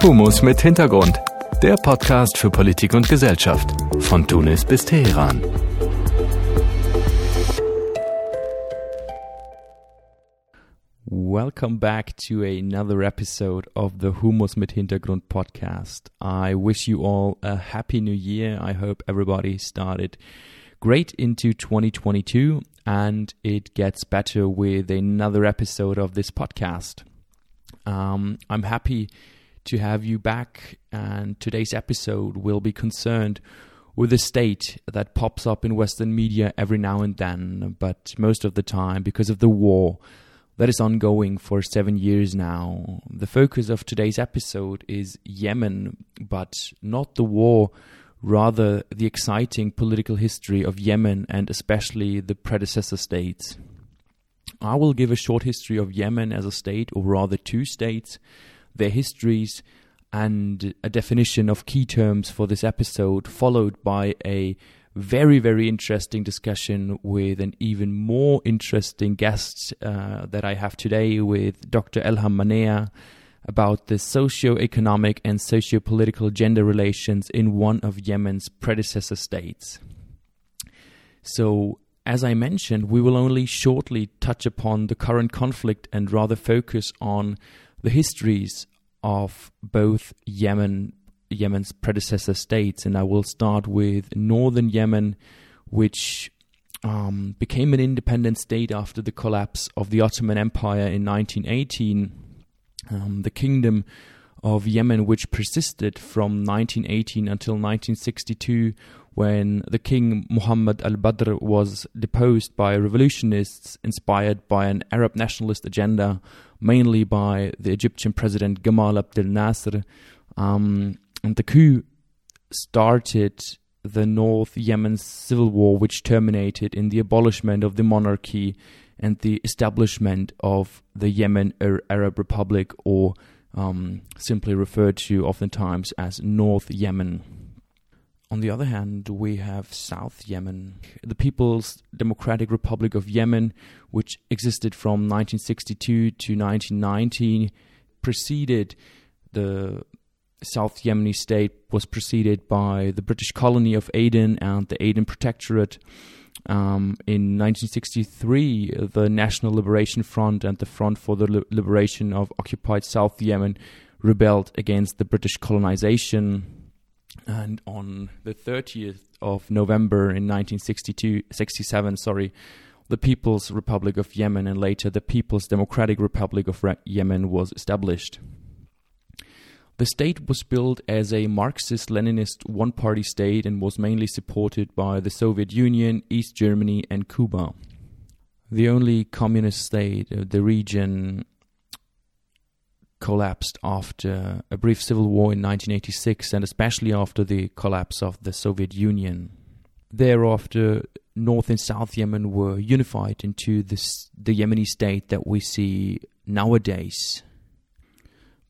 Humus mit Hintergrund. Der Podcast für Politik und Gesellschaft. Von Tunis bis Teheran. Welcome back to another episode of the Humus mit Hintergrund podcast. I wish you all a happy new year. I hope everybody started great into 2022 and it gets better with another episode of this podcast. Um, I'm happy to have you back, and today's episode will be concerned with a state that pops up in Western media every now and then, but most of the time because of the war that is ongoing for seven years now. The focus of today's episode is Yemen, but not the war, rather the exciting political history of Yemen and especially the predecessor states. I will give a short history of Yemen as a state, or rather two states, their histories, and a definition of key terms for this episode, followed by a very, very interesting discussion with an even more interesting guest uh, that I have today with Dr. Elham Manea about the socio-economic and socio-political gender relations in one of Yemen's predecessor states. So, as I mentioned, we will only shortly touch upon the current conflict and rather focus on the histories of both Yemen, Yemen's predecessor states, and I will start with northern Yemen, which um, became an independent state after the collapse of the Ottoman Empire in 1918. Um, the kingdom of Yemen, which persisted from 1918 until 1962, when the king Muhammad al Badr was deposed by revolutionists inspired by an Arab nationalist agenda, mainly by the Egyptian president Gamal Abdel Nasser. Um, and the coup started the North Yemen civil war, which terminated in the abolishment of the monarchy and the establishment of the Yemen Arab Republic, or um, simply referred to oftentimes as North Yemen. On the other hand, we have South Yemen, the People's Democratic Republic of Yemen, which existed from 1962 to 1990, preceded the South Yemeni state was preceded by the British colony of Aden and the Aden Protectorate. Um, in 1963, the National Liberation Front and the Front for the Liberation of Occupied South Yemen rebelled against the British colonization and on the 30th of November in 1962, 67, sorry, the People's Republic of Yemen and later the People's Democratic Republic of Re- Yemen was established. The state was built as a Marxist Leninist one party state and was mainly supported by the Soviet Union, East Germany, and Cuba. The only communist state of the region collapsed after a brief civil war in 1986 and especially after the collapse of the Soviet Union. Thereafter, North and South Yemen were unified into this, the Yemeni state that we see nowadays.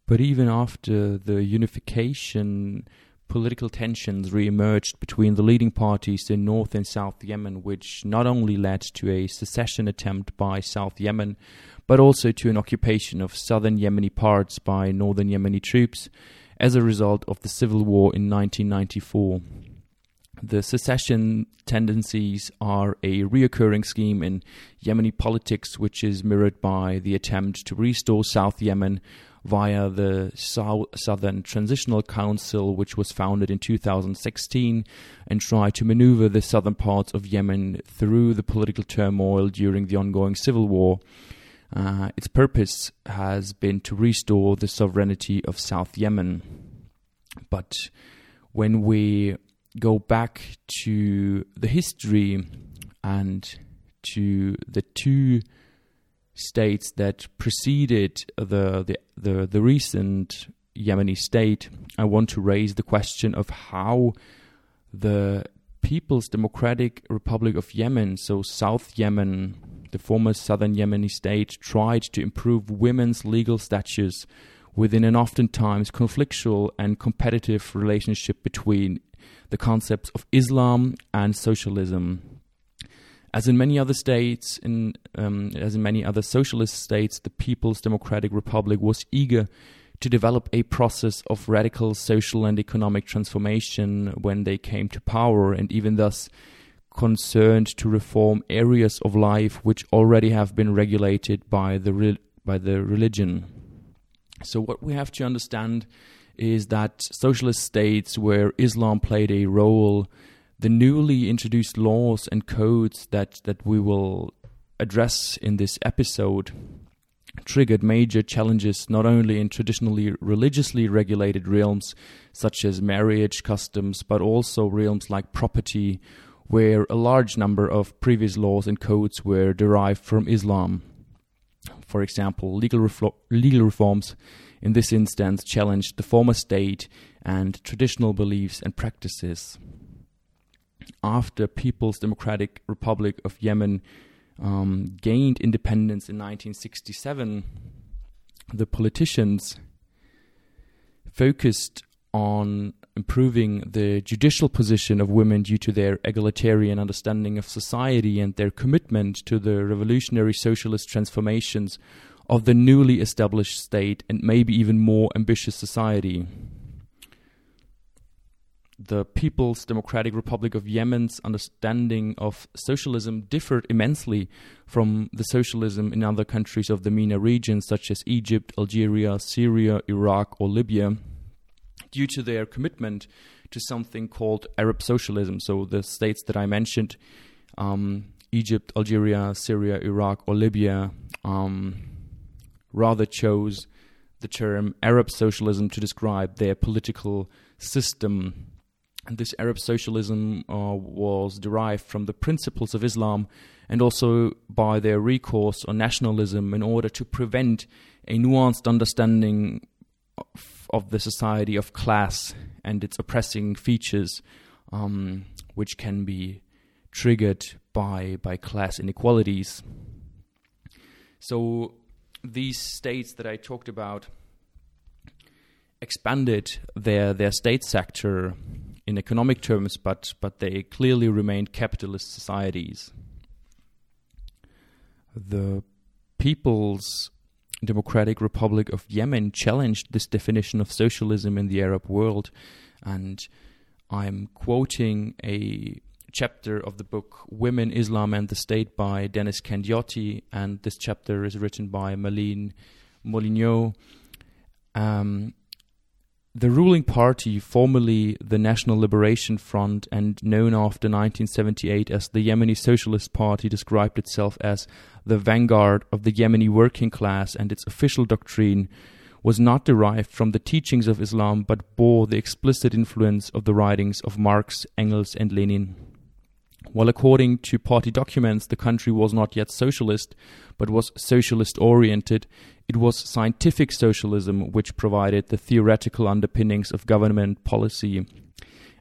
But even after the unification, political tensions re-emerged between the leading parties in North and South Yemen, which not only led to a secession attempt by South Yemen, but also to an occupation of southern Yemeni parts by northern Yemeni troops as a result of the civil war in 1994. The secession tendencies are a reoccurring scheme in Yemeni politics, which is mirrored by the attempt to restore South Yemen via the Southern Transitional Council, which was founded in 2016, and try to maneuver the southern parts of Yemen through the political turmoil during the ongoing civil war uh, its purpose has been to restore the sovereignty of South Yemen. But when we go back to the history and to the two states that preceded the, the, the, the recent Yemeni state, I want to raise the question of how the People's Democratic Republic of Yemen, so South Yemen, the former southern Yemeni state, tried to improve women's legal status within an oftentimes conflictual and competitive relationship between the concepts of Islam and socialism. As in many other states, in, um, as in many other socialist states, the People's Democratic Republic was eager to develop a process of radical social and economic transformation when they came to power, and even thus concerned to reform areas of life which already have been regulated by the re- by the religion. So what we have to understand is that socialist states where Islam played a role, the newly introduced laws and codes that that we will address in this episode triggered major challenges not only in traditionally religiously regulated realms such as marriage customs, but also realms like property, where a large number of previous laws and codes were derived from Islam. For example, legal, reflo- legal reforms in this instance challenged the former state and traditional beliefs and practices. After People's Democratic Republic of Yemen um, gained independence in 1967, the politicians focused on improving the judicial position of women due to their egalitarian understanding of society and their commitment to the revolutionary socialist transformations of the newly established state and maybe even more ambitious society. The People's Democratic Republic of Yemen's understanding of socialism differed immensely from the socialism in other countries of the MENA region, such as Egypt, Algeria, Syria, Iraq, or Libya, due to their commitment to something called Arab socialism. So the states that I mentioned, um, Egypt, Algeria, Syria, Iraq, or Libya, um, rather chose the term Arab socialism to describe their political system And this Arab socialism uh, was derived from the principles of Islam and also by their recourse on nationalism in order to prevent a nuanced understanding of, the society of class and its oppressing features, um, which can be triggered by, by class inequalities. So, these states that I talked about expanded their, their state sector in economic terms, but, but they clearly remained capitalist societies. The People's Democratic Republic of Yemen challenged this definition of socialism in the Arab world, and I'm quoting a chapter of the book Women, Islam and the State by Deniz Kandiyoti, and this chapter is written by Malin Molyneux. Um, the ruling party, formerly the National Liberation Front and known after 1978 as the Yemeni Socialist Party, described itself as the vanguard of the Yemeni working class, and its official doctrine was not derived from the teachings of Islam but bore the explicit influence of the writings of Marx, Engels, and Lenin. While according to party documents the country was not yet socialist, but was socialist oriented, it was scientific socialism which provided the theoretical underpinnings of government policy.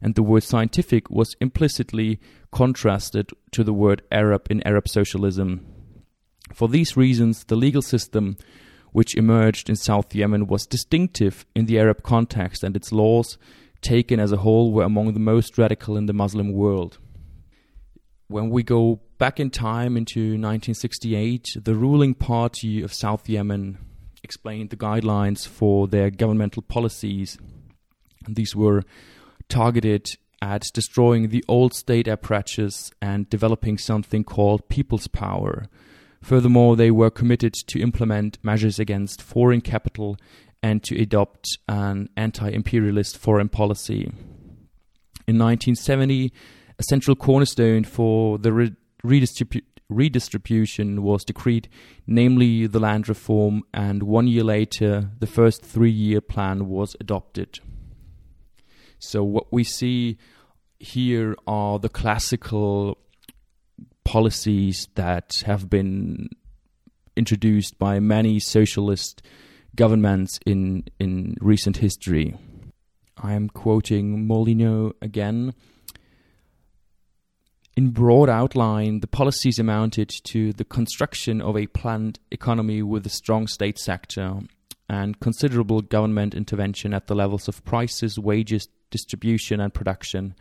And the word scientific was implicitly contrasted to the word Arab in Arab socialism. For these reasons, the legal system which emerged in South Yemen was distinctive in the Arab context, and its laws, taken as a whole, were among the most radical in the Muslim world. When we go back in time into 1968, the ruling party of South Yemen explained the guidelines for their governmental policies. These were targeted at destroying the old state apparatus and developing something called people's power. Furthermore, they were committed to implement measures against foreign capital and to adopt an anti imperialist foreign policy. In 1970, a central cornerstone for the re- redistribu- redistribution was decreed, namely the land reform, and one year later, the first three year plan was adopted. So, what we see here are the classical policies that have been introduced by many socialist governments in, in recent history. I am quoting Molyneux again. In broad outline, the policies amounted to the construction of a planned economy with a strong state sector and considerable government intervention at the levels of prices, wages, distribution, and production,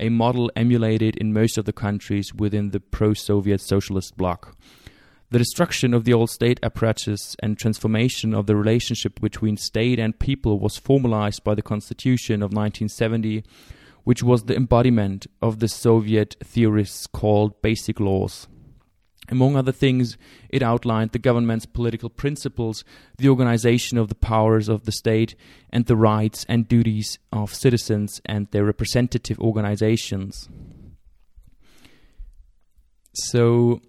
a model emulated in most of the countries within the pro Soviet socialist bloc. The destruction of the old state apparatus and transformation of the relationship between state and people was formalized by the Constitution of 1970, which was the embodiment of the Soviet theorists called basic laws. Among other things, it outlined the government's political principles, the organization of the powers of the state, and the rights and duties of citizens and their representative organizations. So,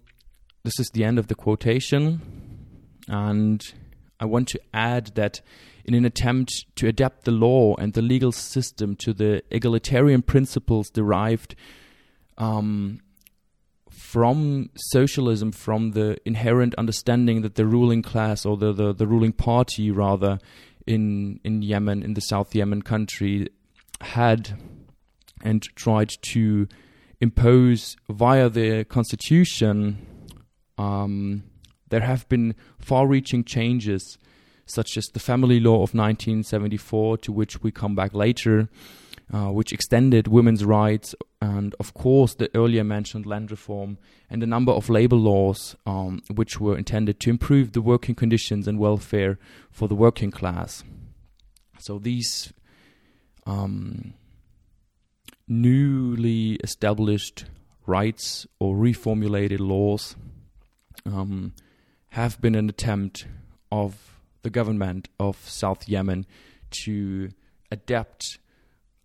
this is the end of the quotation. And I want to add that in an attempt to adapt the law and the legal system to the egalitarian principles derived um, from socialism, from the inherent understanding that the ruling class or the, the, the ruling party, rather, in, in Yemen, in the South Yemen country, had and tried to impose via the constitution um, there have been far reaching changes, such as the family law of 1974, to which we come back later, uh, which extended women's rights, and of course, the earlier mentioned land reform and a number of labor laws, um, which were intended to improve the working conditions and welfare for the working class. So these um, newly established rights or reformulated laws um, have been an attempt of the government of South Yemen to adapt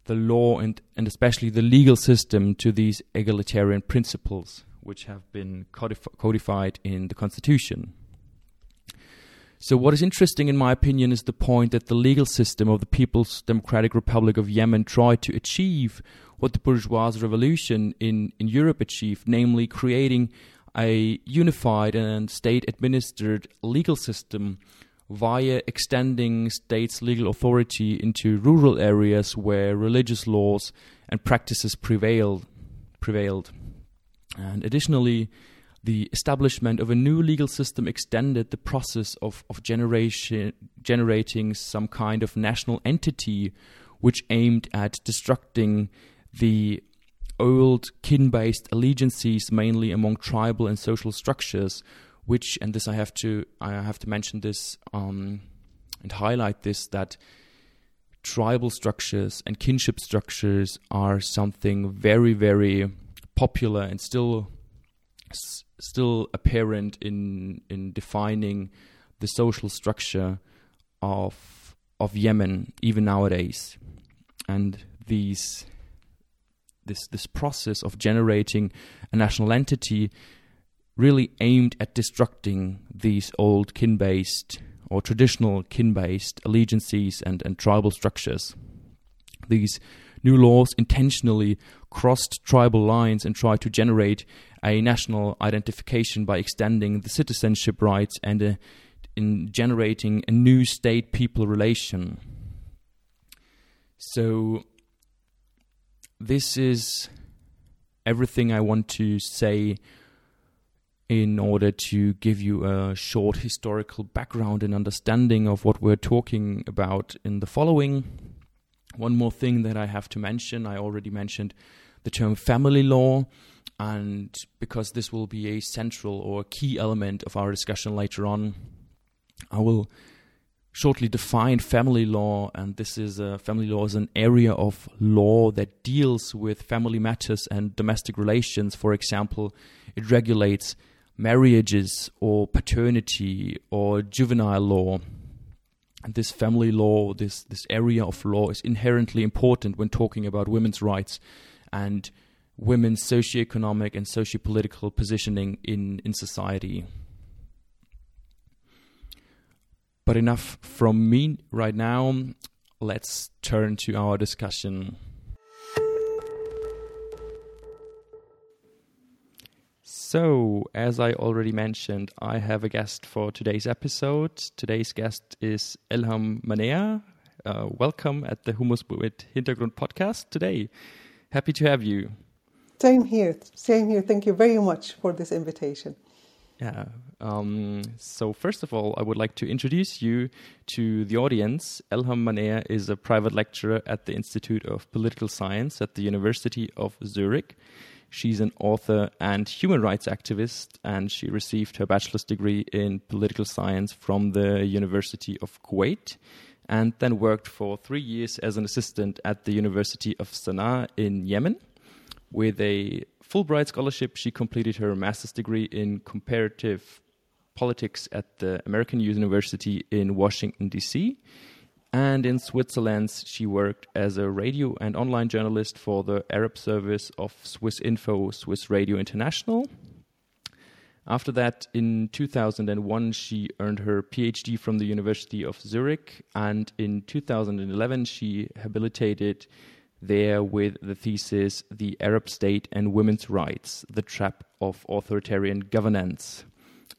the law and, and especially the legal system to these egalitarian principles which have been codif- codified in the constitution. So, what is interesting, in my opinion, is the point that the legal system of the People's Democratic Republic of Yemen tried to achieve what the bourgeois revolution in, in Europe achieved, namely creating a unified and state administered legal system via extending states' legal authority into rural areas where religious laws and practices prevailed. prevailed. And additionally, the establishment of a new legal system extended the process of, of generation, generating some kind of national entity which aimed at destructing the old kin based allegiances, mainly among tribal and social structures, which, and this I have to, I have to mention this um, and highlight this that tribal structures and kinship structures are something very, very popular and still still apparent in in defining the social structure of of Yemen even nowadays. And these this this process of generating a national entity really aimed at destructing these old kin based or traditional kin based allegiances and, and tribal structures. These new laws intentionally crossed tribal lines and tried to generate a national identification by extending the citizenship rights and uh, in generating a new state people relation. So, this is everything I want to say in order to give you a short historical background and understanding of what we're talking about in the following. One more thing that I have to mention I already mentioned the term family law, and because this will be a central or key element of our discussion later on, I will shortly define family law, and this is a, family law is an area of law that deals with family matters and domestic relations. For example, it regulates marriages or paternity or juvenile law. And this family law, this this area of law, is inherently important when talking about women's rights and women's socioeconomic and sociopolitical positioning in, in society. But enough from me right now. Let's turn to our discussion. So, as I already mentioned, I have a guest for today's episode. Today's guest is Elham Manea. Uh, welcome at the Hummus with Hintergrund podcast today. Happy to have you. Same here. Same here. Thank you very much for this invitation. Yeah. Um, so first of all, I would like to introduce you to the audience. Elham Manea is a private lecturer at the Institute of Political Science at the University of Zurich. She's an author and human rights activist, and she received her bachelor's degree in political science from the University of Kuwait and then worked for three years as an assistant at the University of Sana'a in Yemen. With a Fulbright scholarship, she completed her master's degree in comparative politics at the American University in Washington, D.C. And in Switzerland, she worked as a radio and online journalist for the Arab service of Swiss Info, Swiss Radio International. After that, in 2001, she earned her PhD from the University of Zurich, and in 2011, she habilitated there with the thesis The Arab State and Women's Rights The Trap of Authoritarian Governance.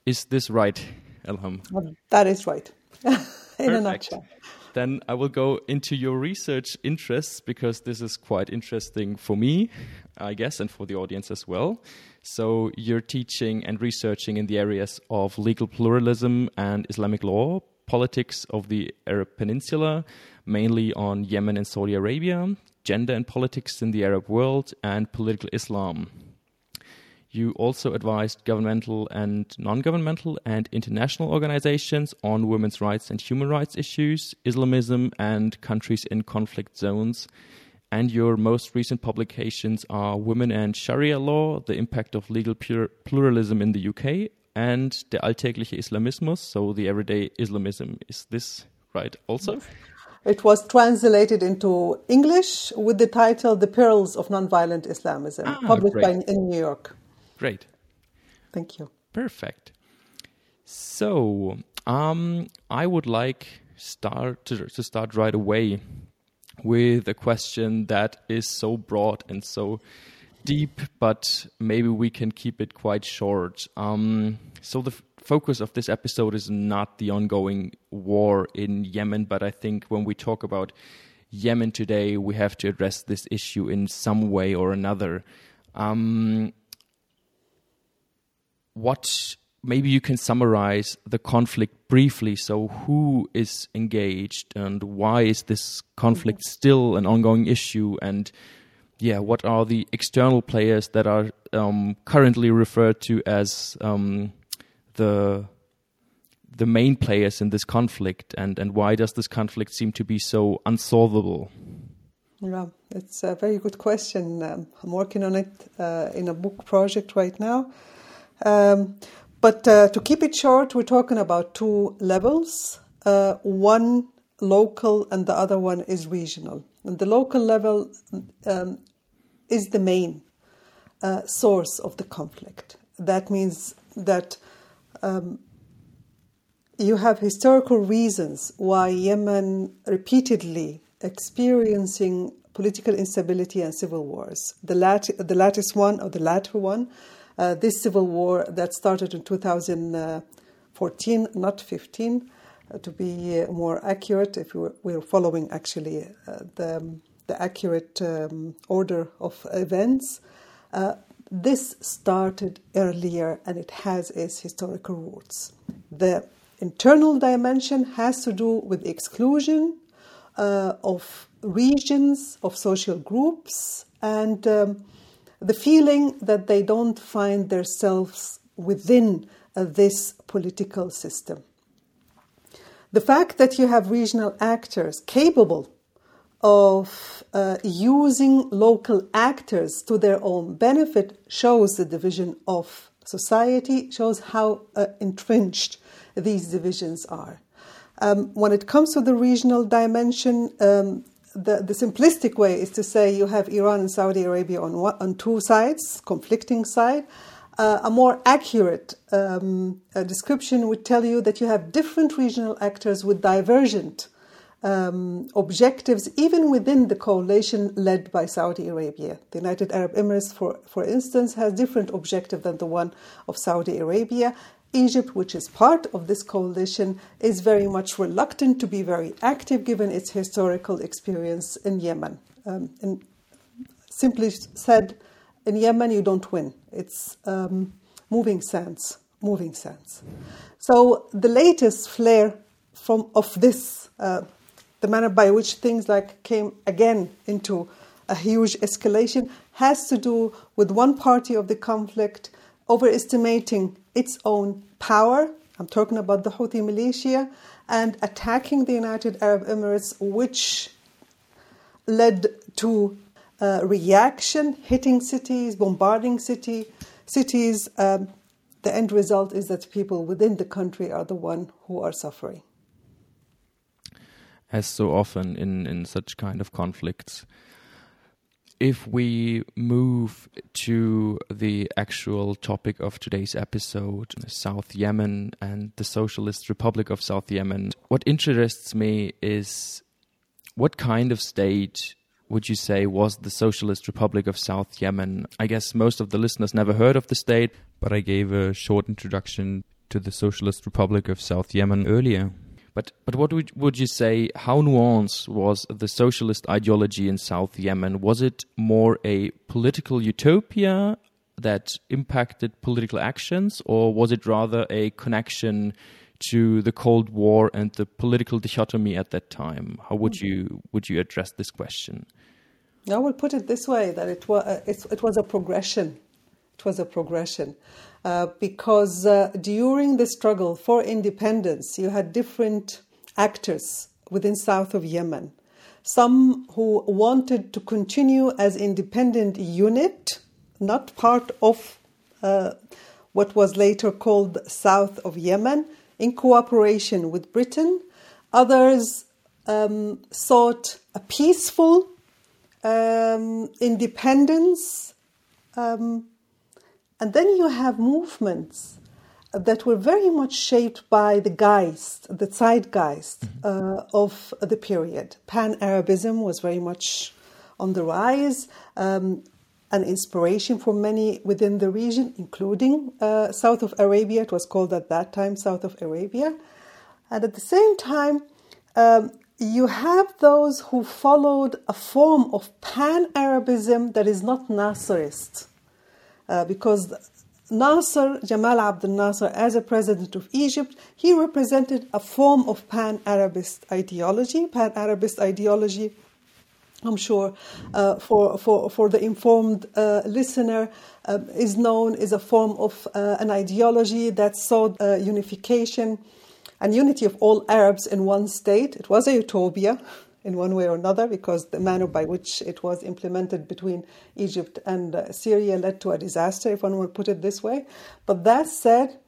Is this right, Elham? That is right, in Perfect. a nutshell. Then I will go into your research interests because this is quite interesting for me, I guess, and for the audience as well. So, you're teaching and researching in the areas of legal pluralism and Islamic law, politics of the Arab Peninsula, mainly on Yemen and Saudi Arabia, gender and politics in the Arab world, and political Islam. You also advised governmental and non governmental and international organizations on women's rights and human rights issues, Islamism, and countries in conflict zones. And your most recent publications are Women and Sharia Law, the impact of legal pluralism in the UK, and Der alltägliche Islamismus, so the everyday Islamism. Is this right also? It was translated into English with the title The Perils of Nonviolent Islamism, Ah, published by, in New York. Great. Thank you. Perfect. So, um, I would like start to, to start right away with a question that is so broad and so deep, but maybe we can keep it quite short. Um, so the f- focus of this episode is not the ongoing war in Yemen, but I think when we talk about Yemen today, we have to address this issue in some way or another. Um, what maybe you can summarize the conflict briefly. So who is engaged and why is this conflict still an ongoing issue? And yeah what are the external players that are um, currently referred to as um, the the main players in this conflict? And and why does this conflict seem to be so unsolvable? Yeah, it's a very good question. Um, I'm working on it uh, in a book project right now. Um, but uh, to keep it short, we're talking about two levels uh, one local, and the other one is regional. And the local level um, is the main uh, source of the conflict. That means that um, you have historical reasons why Yemen repeatedly experiencing political instability and civil wars. The, lat- the latest one, or the latter one, uh, this civil war that started in 2014, not 15, uh, to be uh, more accurate, if we're, we're following actually uh, the, the accurate um, order of events. Uh, this started earlier and it has its historical roots. The internal dimension has to do with the exclusion uh, of regions, of social groups, and um, the feeling that they don't find themselves within uh, this political system. The fact that you have regional actors capable of uh, using local actors to their own benefit shows the division of society, shows how uh, entrenched these divisions are. Um, when it comes to the regional dimension, um, the, the, simplistic way is to say you have Iran and Saudi Arabia on, one, on two sides, conflicting side. Uh, a more accurate um, description would tell you that you have different regional actors with divergent um, objectives, even within the coalition led by Saudi Arabia. The United Arab Emirates, for, for instance, has different objective than the one of Saudi Arabia. Egypt, which is part of this coalition, is very much reluctant to be very active given its historical experience in Yemen. Um, and simply said, in Yemen, you don't win. It's um, moving sands, moving sands. So the latest flare from of this, uh, the manner by which things like came again into a huge escalation, has to do with one party of the conflict overestimating its own power. I'm talking about the Houthi militia and attacking the United Arab Emirates, which led to uh, reaction, hitting cities, bombarding city, cities. Um, the end result is that people within the country are the one who are suffering. As so often in, in such kind of conflicts, if we move to the actual topic of today's episode, South Yemen and the Socialist Republic of South Yemen, what interests me is what kind of state would you say was the Socialist Republic of South Yemen? I guess most of the listeners never heard of the state, but I gave a short introduction to the Socialist Republic of South Yemen earlier. But but what would would you say? How nuanced was the socialist ideology in South Yemen? Was it more a political utopia that impacted political actions, or was it rather a connection to the Cold War and the political dichotomy at that time? How would you would you address this question? I will put it this way: that it was uh, it was a progression. It was a progression. Uh, because uh, during the struggle for independence, you had different actors within south of Yemen. Some who wanted to continue as independent unit, not part of uh, what was later called south of Yemen, in cooperation with Britain. Others um, sought a peaceful um, independence. Um, and then you have movements that were very much shaped by the geist, the zeitgeist uh, of the period. Pan Arabism was very much on the rise, um, an inspiration for many within the region, including uh, south of Arabia. It was called at that time south of Arabia. And at the same time, um, you have those who followed a form of pan Arabism that is not Nasserist. Uh, because Nasser, Jamal Abdel Nasser, as a president of Egypt, he represented a form of pan Arabist ideology. Pan Arabist ideology, I'm sure, uh, for, for, for the informed uh, listener, uh, is known as a form of uh, an ideology that sought uh, unification and unity of all Arabs in one state. It was a utopia in one way or another because the manner by which it was implemented between Egypt and uh, Syria led to a disaster, if one would put it this way. But that said,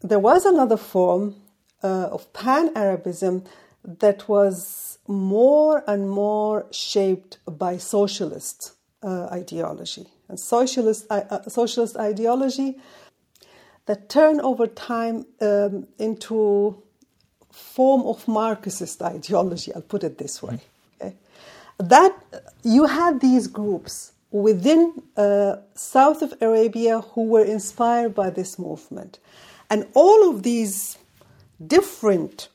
there was another form uh, of pan Arabism that was more and more shaped by socialist uh, ideology. And socialist, uh, uh, socialist ideology that turned over time um, into form of Marxist ideology, I'll put it this way. Okay? That you had these groups within uh, south of Arabia who were inspired by this movement. And all of these different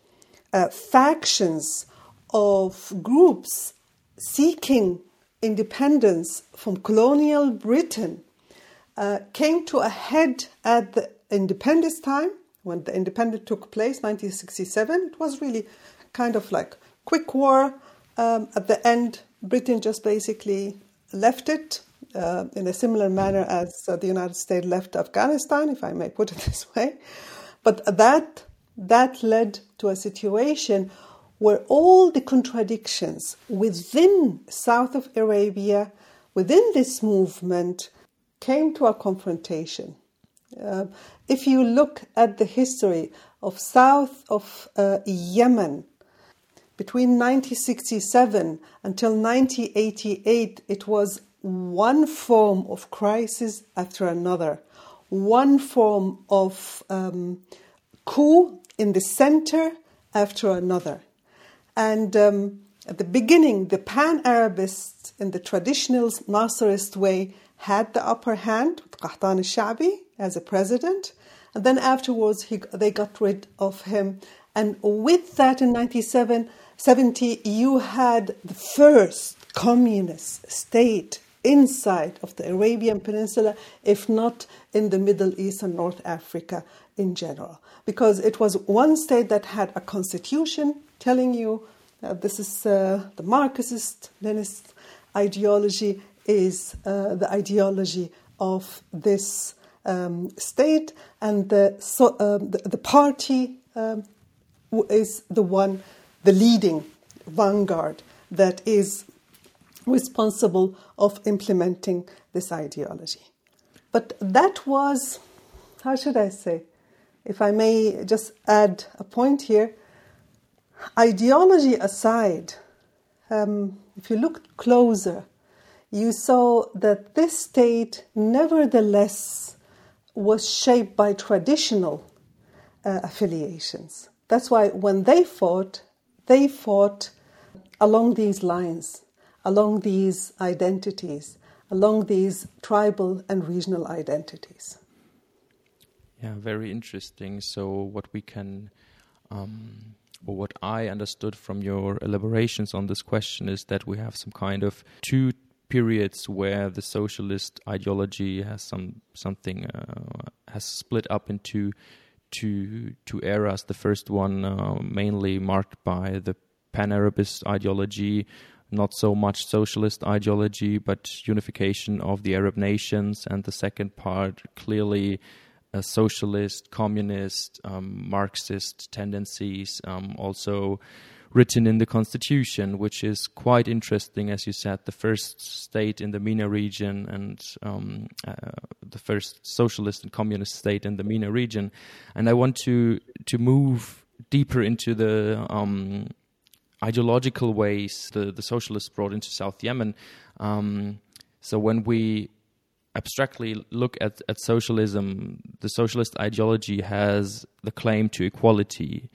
uh, factions of groups seeking independence from colonial Britain uh, came to a head at the independence time when the independence took place, 1967, it was really kind of like quick war. Um, at the end, Britain just basically left it uh, in a similar manner as uh, the United States left Afghanistan, if I may put it this way. But that that led to a situation where all the contradictions within south of Arabia, within this movement, came to a confrontation. Uh, if you look at the history of south of uh, Yemen, between 1967 until 1988, it was one form of crisis after another, one form of um, coup in the center after another. And um, at the beginning, the pan Arabists, in the traditional Nasserist way, had the upper hand with Qahtan al Shabi as a president. And then afterwards, he, they got rid of him. And with that, in 1970, you had the first communist state inside of the Arabian Peninsula, if not in the Middle East and North Africa in general. Because it was one state that had a constitution telling you that this is uh, the Marxist Leninist ideology is uh, the ideology of this um, state, and the, so, um, the, the, party um, is the one, the leading vanguard that is responsible of implementing this ideology. But that was, how should I say, if I may just add a point here, ideology aside, um, if you look closer, you saw that this state nevertheless was shaped by traditional uh, affiliations. That's why when they fought, they fought along these lines, along these identities, along these tribal and regional identities. Yeah, very interesting. So, what we can, um, or what I understood from your elaborations on this question is that we have some kind of two periods where the socialist ideology has some something uh, has split up into two two eras. The first one uh, mainly marked by the pan-Arabist ideology, not so much socialist ideology, but unification of the Arab nations, and the second part clearly a socialist, communist, um, Marxist tendencies, um, also written in the constitution, which is quite interesting, as you said, the first state in the MENA region and um, uh, the first socialist and communist state in the MENA region. And I want to to move deeper into the um, ideological ways the, the socialists brought into South Yemen. Um, so when we abstractly look at, at socialism, the socialist ideology has the claim to equality.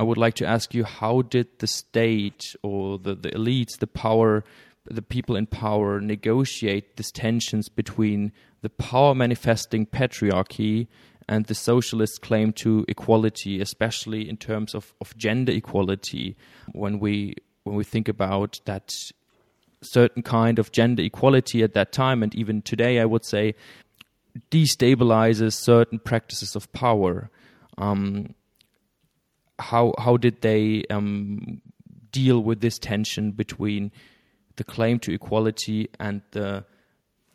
I would like to ask you how did the state or the, the elites, the power, the people in power negotiate these tensions between the power manifesting patriarchy and the socialist claim to equality, especially in terms of, of gender equality, when we when we think about that certain kind of gender equality at that time and even today, I would say, destabilizes certain practices of power. Um, how how did they um, deal with this tension between the claim to equality and the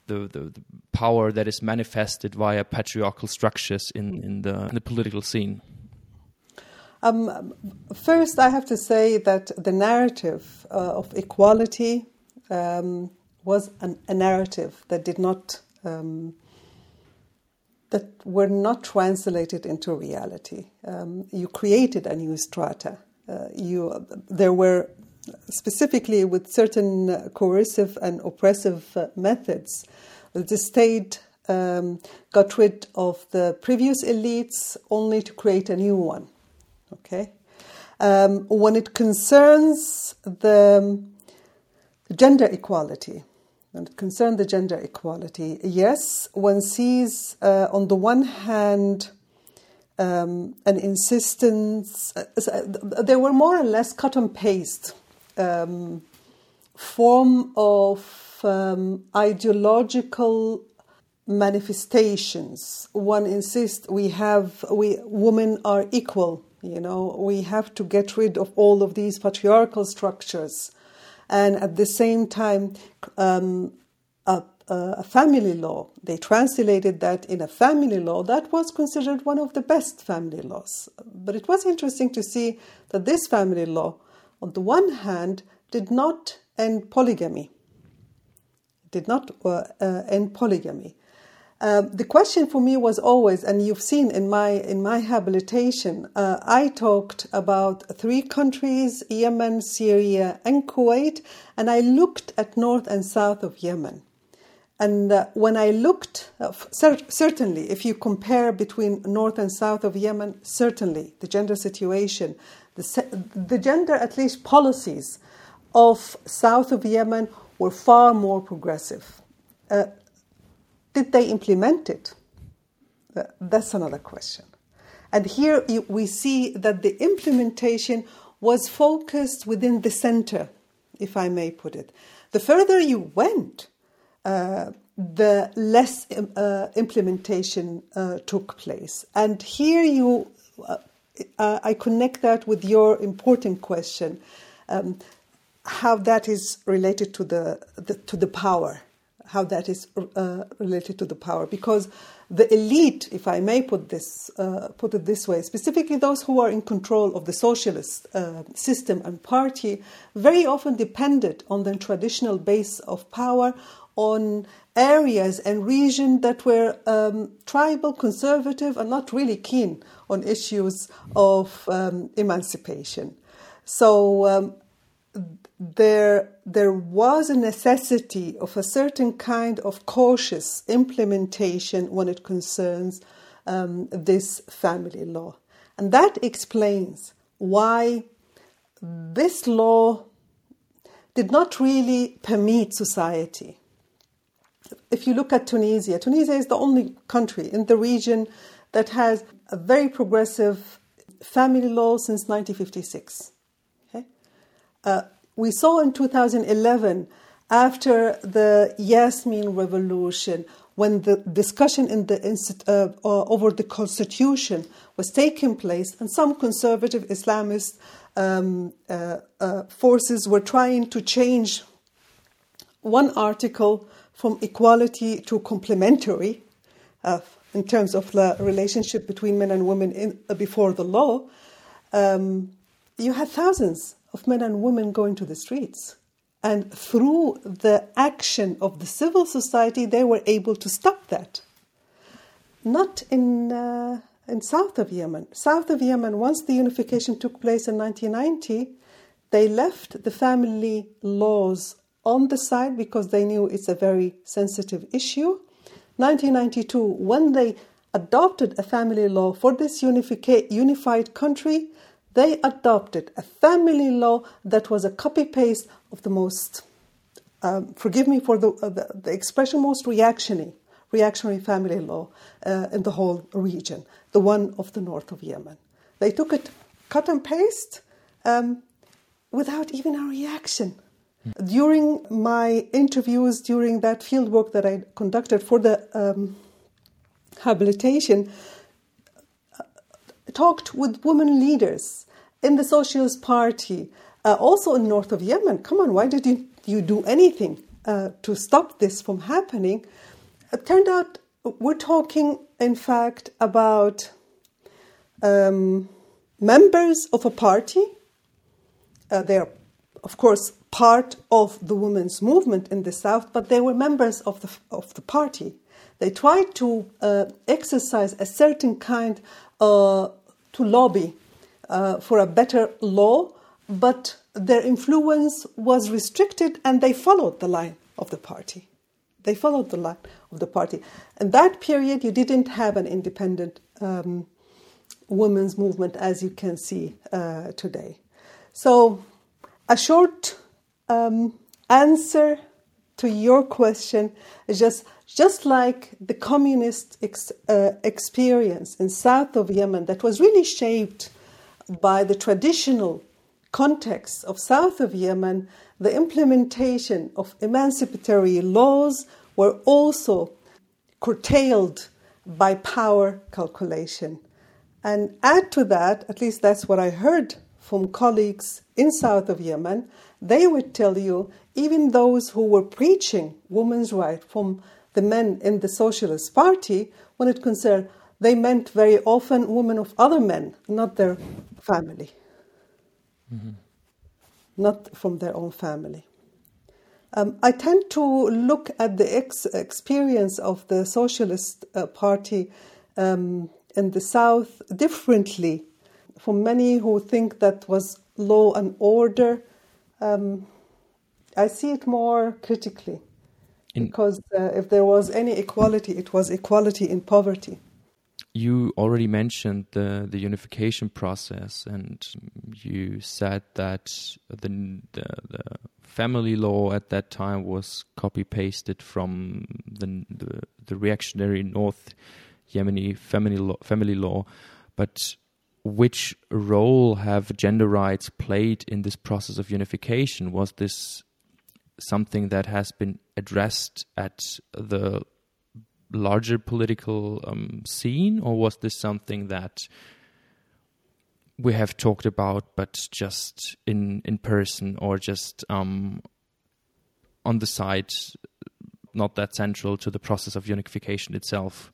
the, the, the power that is manifested via patriarchal structures in, in, the, in the political scene? Um, first, I have to say that the narrative uh, of equality um, was an, a narrative that did not um, that were not translated into reality. Um, you created a new strata. Uh, you, there were specifically with certain coercive and oppressive uh, methods. The state um, got rid of the previous elites only to create a new one. Okay, um, when it concerns the gender equality, and concern the gender equality, yes, one sees uh, on the one hand um, an insistence, uh, uh, they were more or less cut and paste um, form of um, ideological manifestations. One insists we have, we women are equal. You know, we have to get rid of all of these patriarchal structures and at the same time, um, a, a, family law. They translated that in a family law that was considered one of the best family laws. But it was interesting to see that this family law, on the one hand, did not end polygamy. Did not uh, uh, end polygamy. Um, the question for me was always, and you've seen in my in my habilitation, uh, I talked about three countries: Yemen, Syria, and Kuwait, and I looked at north and south of Yemen. And uh, when I looked, uh, cer- certainly, if you compare between north and south of Yemen, certainly the gender situation, the, se- the gender, at least policies of south of Yemen were far more progressive. Uh, did they implement it? That's another question. And here we see that the implementation was focused within the center, if I may put it. The further you went, uh, the less uh, implementation uh, took place. And here you, uh, uh, I connect that with your important question, um, how that is related to the, the to the power how that is uh, related to the power. Because the elite, if I may put this uh, put it this way, specifically those who are in control of the socialist uh, system and party, very often depended on the traditional base of power on areas and regions that were um, tribal, conservative, and not really keen on issues of um, emancipation. So um, there, there was a necessity of a certain kind of cautious implementation when it concerns um, this family law. And that explains why this law did not really permeate society. If you look at Tunisia, Tunisia is the only country in the region that has a very progressive family law since 1956. Uh, we saw in 2011, after the Yasmin revolution, when the discussion in the uh, uh, over the constitution was taking place, and some conservative Islamist um, uh, uh, forces were trying to change one article from equality to complementary uh, in terms of the relationship between men and women in, before the law. Um, you had thousands of men and women going to the streets. And through the action of the civil society, they were able to stop that. Not in, uh, in south of Yemen. South of Yemen, once the unification took place in 1990, they left the family laws on the side because they knew it's a very sensitive issue. 1992, when they adopted a family law for this unified country, they adopted a family law that was a copy paste of the most, um, forgive me for the, uh, the, the, expression, most reactionary, reactionary family law uh, in the whole region, the one of the north of Yemen. They took it, cut and paste, um, without even a reaction. During my interviews, during that field work that I conducted for the um, habilitation, talked with women leaders in the Socialist Party, uh, also in north of Yemen. Come on, why did you, you do anything uh, to stop this from happening? It turned out we're talking, in fact, about um, members of a party. Uh, they're, of course, part of the women's movement in the South, but they were members of the, of the party. They tried to uh, exercise a certain kind uh, to lobby uh, for a better law, but their influence was restricted and they followed the line of the party. They followed the line of the party. In that period, you didn't have an independent um, women's movement as you can see uh, today. So, a short um, answer to your question is just just like the communist ex, uh, experience in south of Yemen that was really shaped by the traditional context of south of Yemen, the implementation of emancipatory laws were also curtailed by power calculation. And add to that, at least that's what I heard from colleagues in south of Yemen, they would tell you even those who were preaching women's rights from the men in the Socialist Party, when it concerned, they meant very often women of other men, not their family, mm-hmm. not from their own family. Um, I tend to look at the ex- experience of the Socialist uh, Party um, in the South differently from many who think that was law and order. Um, I see it more critically in because uh, if there was any equality, it was equality in poverty you already mentioned the the unification process, and you said that the, the, the family law at that time was copy pasted from the, the, the reactionary North Yemeni family law, family law, but which role have gender rights played in this process of unification? Was this something that has been addressed at the larger political um, scene, or was this something that we have talked about, but just in in person, or just um, on the side not that central to the process of unification itself.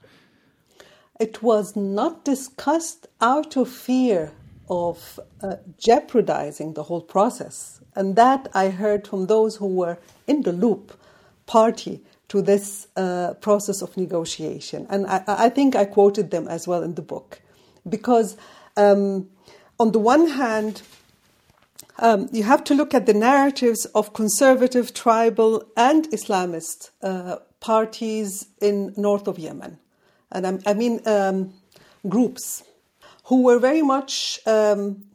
It was not discussed out of fear of uh, jeopardizing the whole process. And that I heard from those who were in the loop, party to this uh, process of negotiation. And I, I, think I quoted them as well in the book. Because, um, on the one hand, um, you have to look at the narratives of conservative, tribal, and Islamist uh, parties in north of Yemen. And I'm, i mean um, groups who were very much um,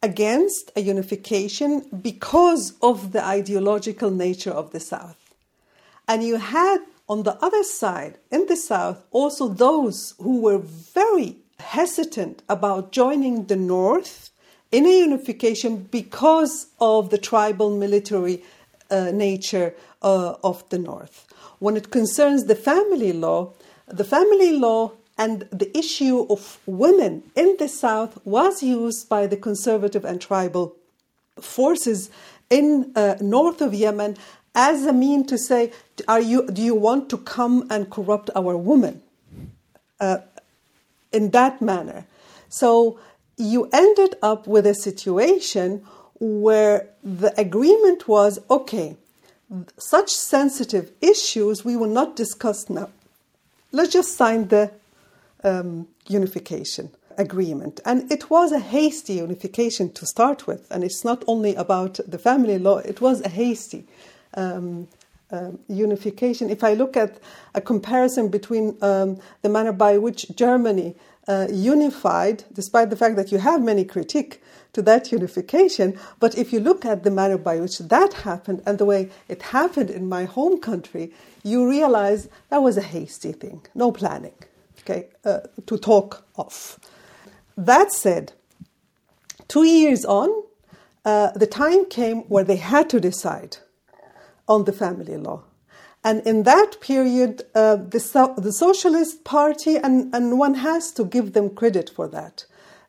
against a unification because of the ideological nature of the South. And you had on the other side, in the South, also those who were very hesitant about joining the North in a unification because of the tribal military uh, nature uh, of the North. When it concerns the family law, the family law and the issue of women in the South was used by the conservative and tribal forces in uh, north of Yemen as a mean to say, are you, do you want to come and corrupt our women? Uh, in that manner. So you ended up with a situation where the agreement was okay, such sensitive issues we will not discuss now. Let's just sign the um, unification agreement. And it was a hasty unification to start with. And it's not only about the family law, it was a hasty um, uh, unification. If I look at a comparison between um, the manner by which Germany uh, unified, despite the fact that you have many critique to that unification, but if you look at the manner by which that happened and the way it happened in my home country, you realize that was a hasty thing, no planning, okay, uh, to talk of. That said, two years on, uh, the time came where they had to decide on the family law. And in that period, uh, the, so- the Socialist Party, and, and one has to give them credit for that,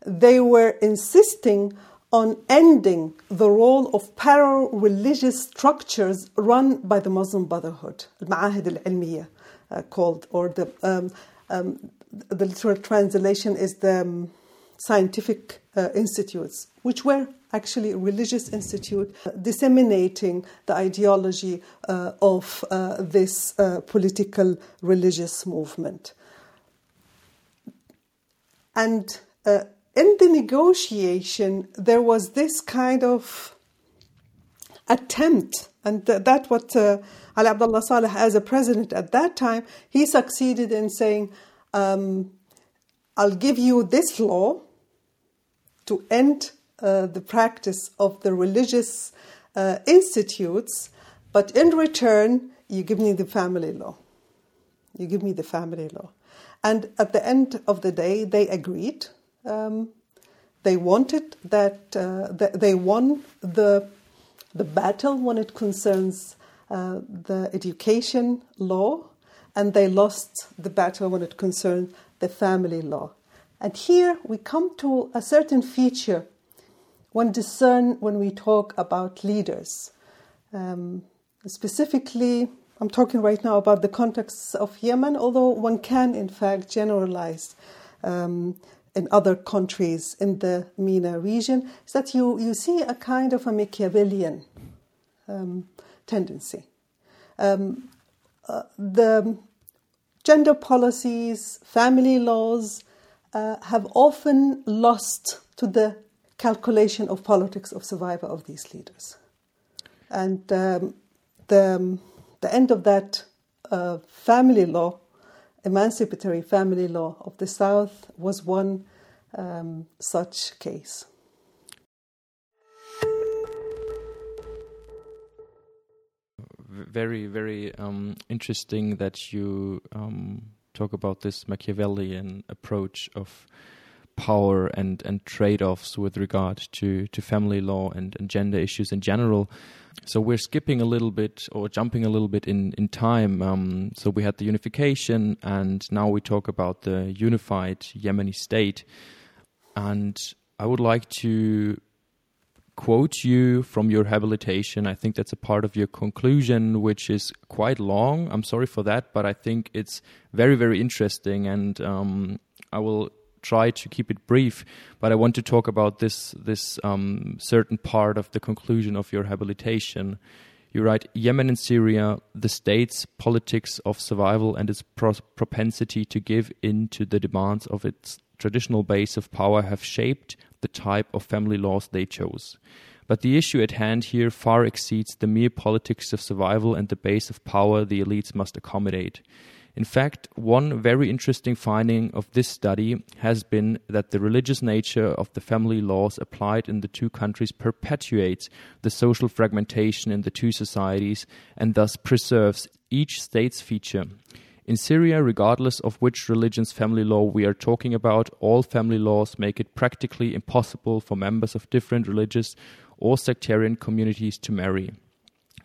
they were insisting on ending the role of parallel religious structures run by the Muslim Brotherhood, al-Ma'ahid al-Ilmiya, uh, called, or the, um, um, the literal translation is the um, scientific uh, institutes, which were actually religious institute uh, disseminating the ideology uh, of uh, this uh, political religious movement. And uh, in the negotiation, there was this kind of attempt, and th- that what uh, Ali Abdullah Saleh, as a president at that time, he succeeded in saying, um, I'll give you this law to end uh, the practice of the religious uh, institutes, but in return, you give me the family law. You give me the family law. And at the end of the day, they agreed. Um, they wanted that, uh, they won the, the battle when it concerns uh, the education law, and they lost the battle when it concerned the family law. And here we come to a certain feature one discern when we talk about leaders. Um, specifically, I'm talking right now about the context of Yemen, although one can in fact generalize um, in other countries in the MENA region, is that you, you see a kind of a Machiavellian um, tendency. Um, uh, the gender policies, family laws, uh, have often lost to the calculation of politics of survival of these leaders. And um, the, the end of that uh, family law, emancipatory family law of the South, was one um, such case. Very, very um, interesting that you um, talk about this Machiavellian approach of power and, and trade offs with regard to, to family law and, and gender issues in general. So we're skipping a little bit or jumping a little bit in, in time. Um, so we had the unification, and now we talk about the unified Yemeni state. And I would like to quote you from your habilitation. I think that's a part of your conclusion, which is quite long. I'm sorry for that, but I think it's very, very interesting, and um, I will try to keep it brief. But I want to talk about this this um, certain part of the conclusion of your habilitation. You write Yemen and Syria, the state's politics of survival and its pro propensity to give in to the demands of its traditional base of power have shaped the type of family laws they chose. But the issue at hand here far exceeds the mere politics of survival and the base of power the elites must accommodate. In fact, one very interesting finding of this study has been that the religious nature of the family laws applied in the two countries perpetuates the social fragmentation in the two societies and thus preserves each state's feature. In Syria, regardless of which religion's family law we are talking about, all family laws make it practically impossible for members of different religious or sectarian communities to marry.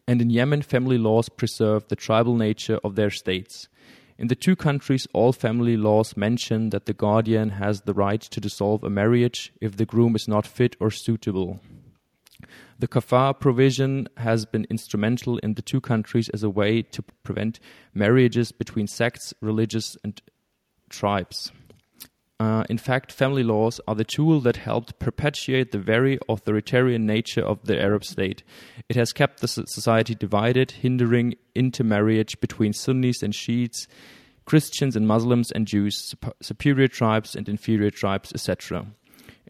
And in Yemen, family laws preserve the tribal nature of their states. In the two countries, all family laws mention that the guardian has the right to dissolve a marriage if the groom is not fit or suitable. The kafa'a provision has been instrumental in the two countries as a way to prevent marriages between sects, religious, and tribes. Uh, in fact, family laws are the tool that helped perpetuate the very authoritarian nature of the Arab state. It has kept the society divided, hindering intermarriage between Sunnis and Shiites, Christians and Muslims and Jews, superior tribes and inferior tribes, etc.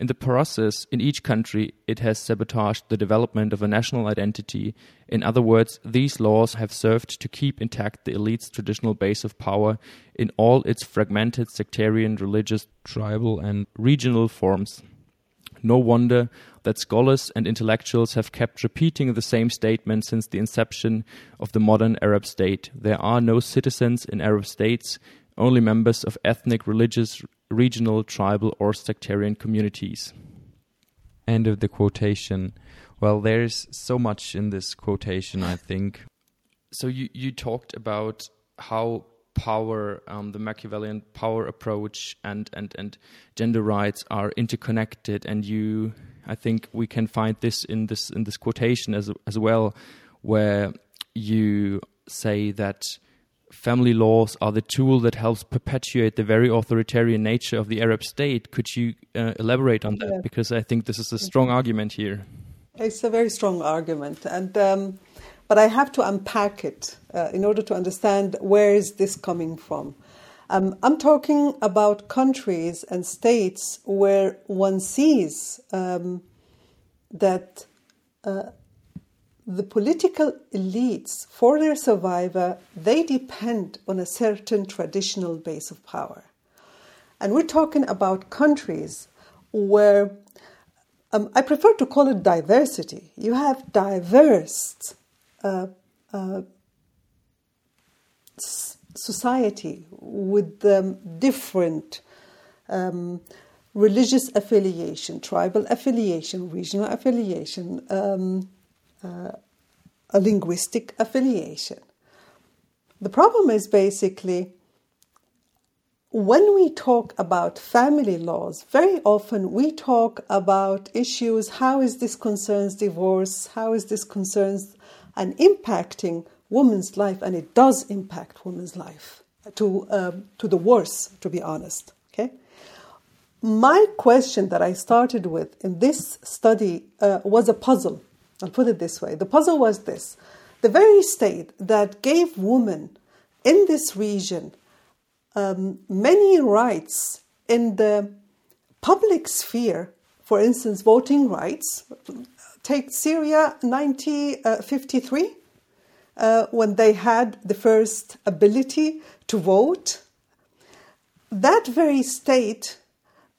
In the process, in each country, it has sabotaged the development of a national identity. In other words, these laws have served to keep intact the elite's traditional base of power in all its fragmented sectarian, religious, tribal, and regional forms. No wonder that scholars and intellectuals have kept repeating the same statement since the inception of the modern Arab state. There are no citizens in Arab states, only members of ethnic, religious, regional, tribal, or sectarian communities. End of the quotation. Well, there's so much in this quotation, I think. So you, you talked about how power, um, the Machiavellian power approach, and, and, and gender rights are interconnected, and you, I think, we can find this in this in this quotation as as well, where you say that family laws are the tool that helps perpetuate the very authoritarian nature of the Arab state. Could you uh, elaborate on that? Yeah. Because I think this is a strong argument here. It's a very strong argument, and um, but I have to unpack it uh, in order to understand where is this coming from. Um, I'm talking about countries and states where one sees um, that uh, the political elites, for their survival, they depend on a certain traditional base of power. And we're talking about countries where um, I prefer to call it diversity. You have diverse uh, uh, society with um, different um, religious affiliation, tribal affiliation, regional affiliation. Uh, a linguistic affiliation. The problem is basically when we talk about family laws, very often we talk about issues how is this concerns divorce, how is this concerns and impacting women's life, and it does impact women's life to, um, to the worse, to be honest. Okay? My question that I started with in this study uh, was a puzzle I'll put it this way the puzzle was this the very state that gave women in this region um, many rights in the public sphere, for instance, voting rights. Take Syria 1953, uh, uh, when they had the first ability to vote. That very state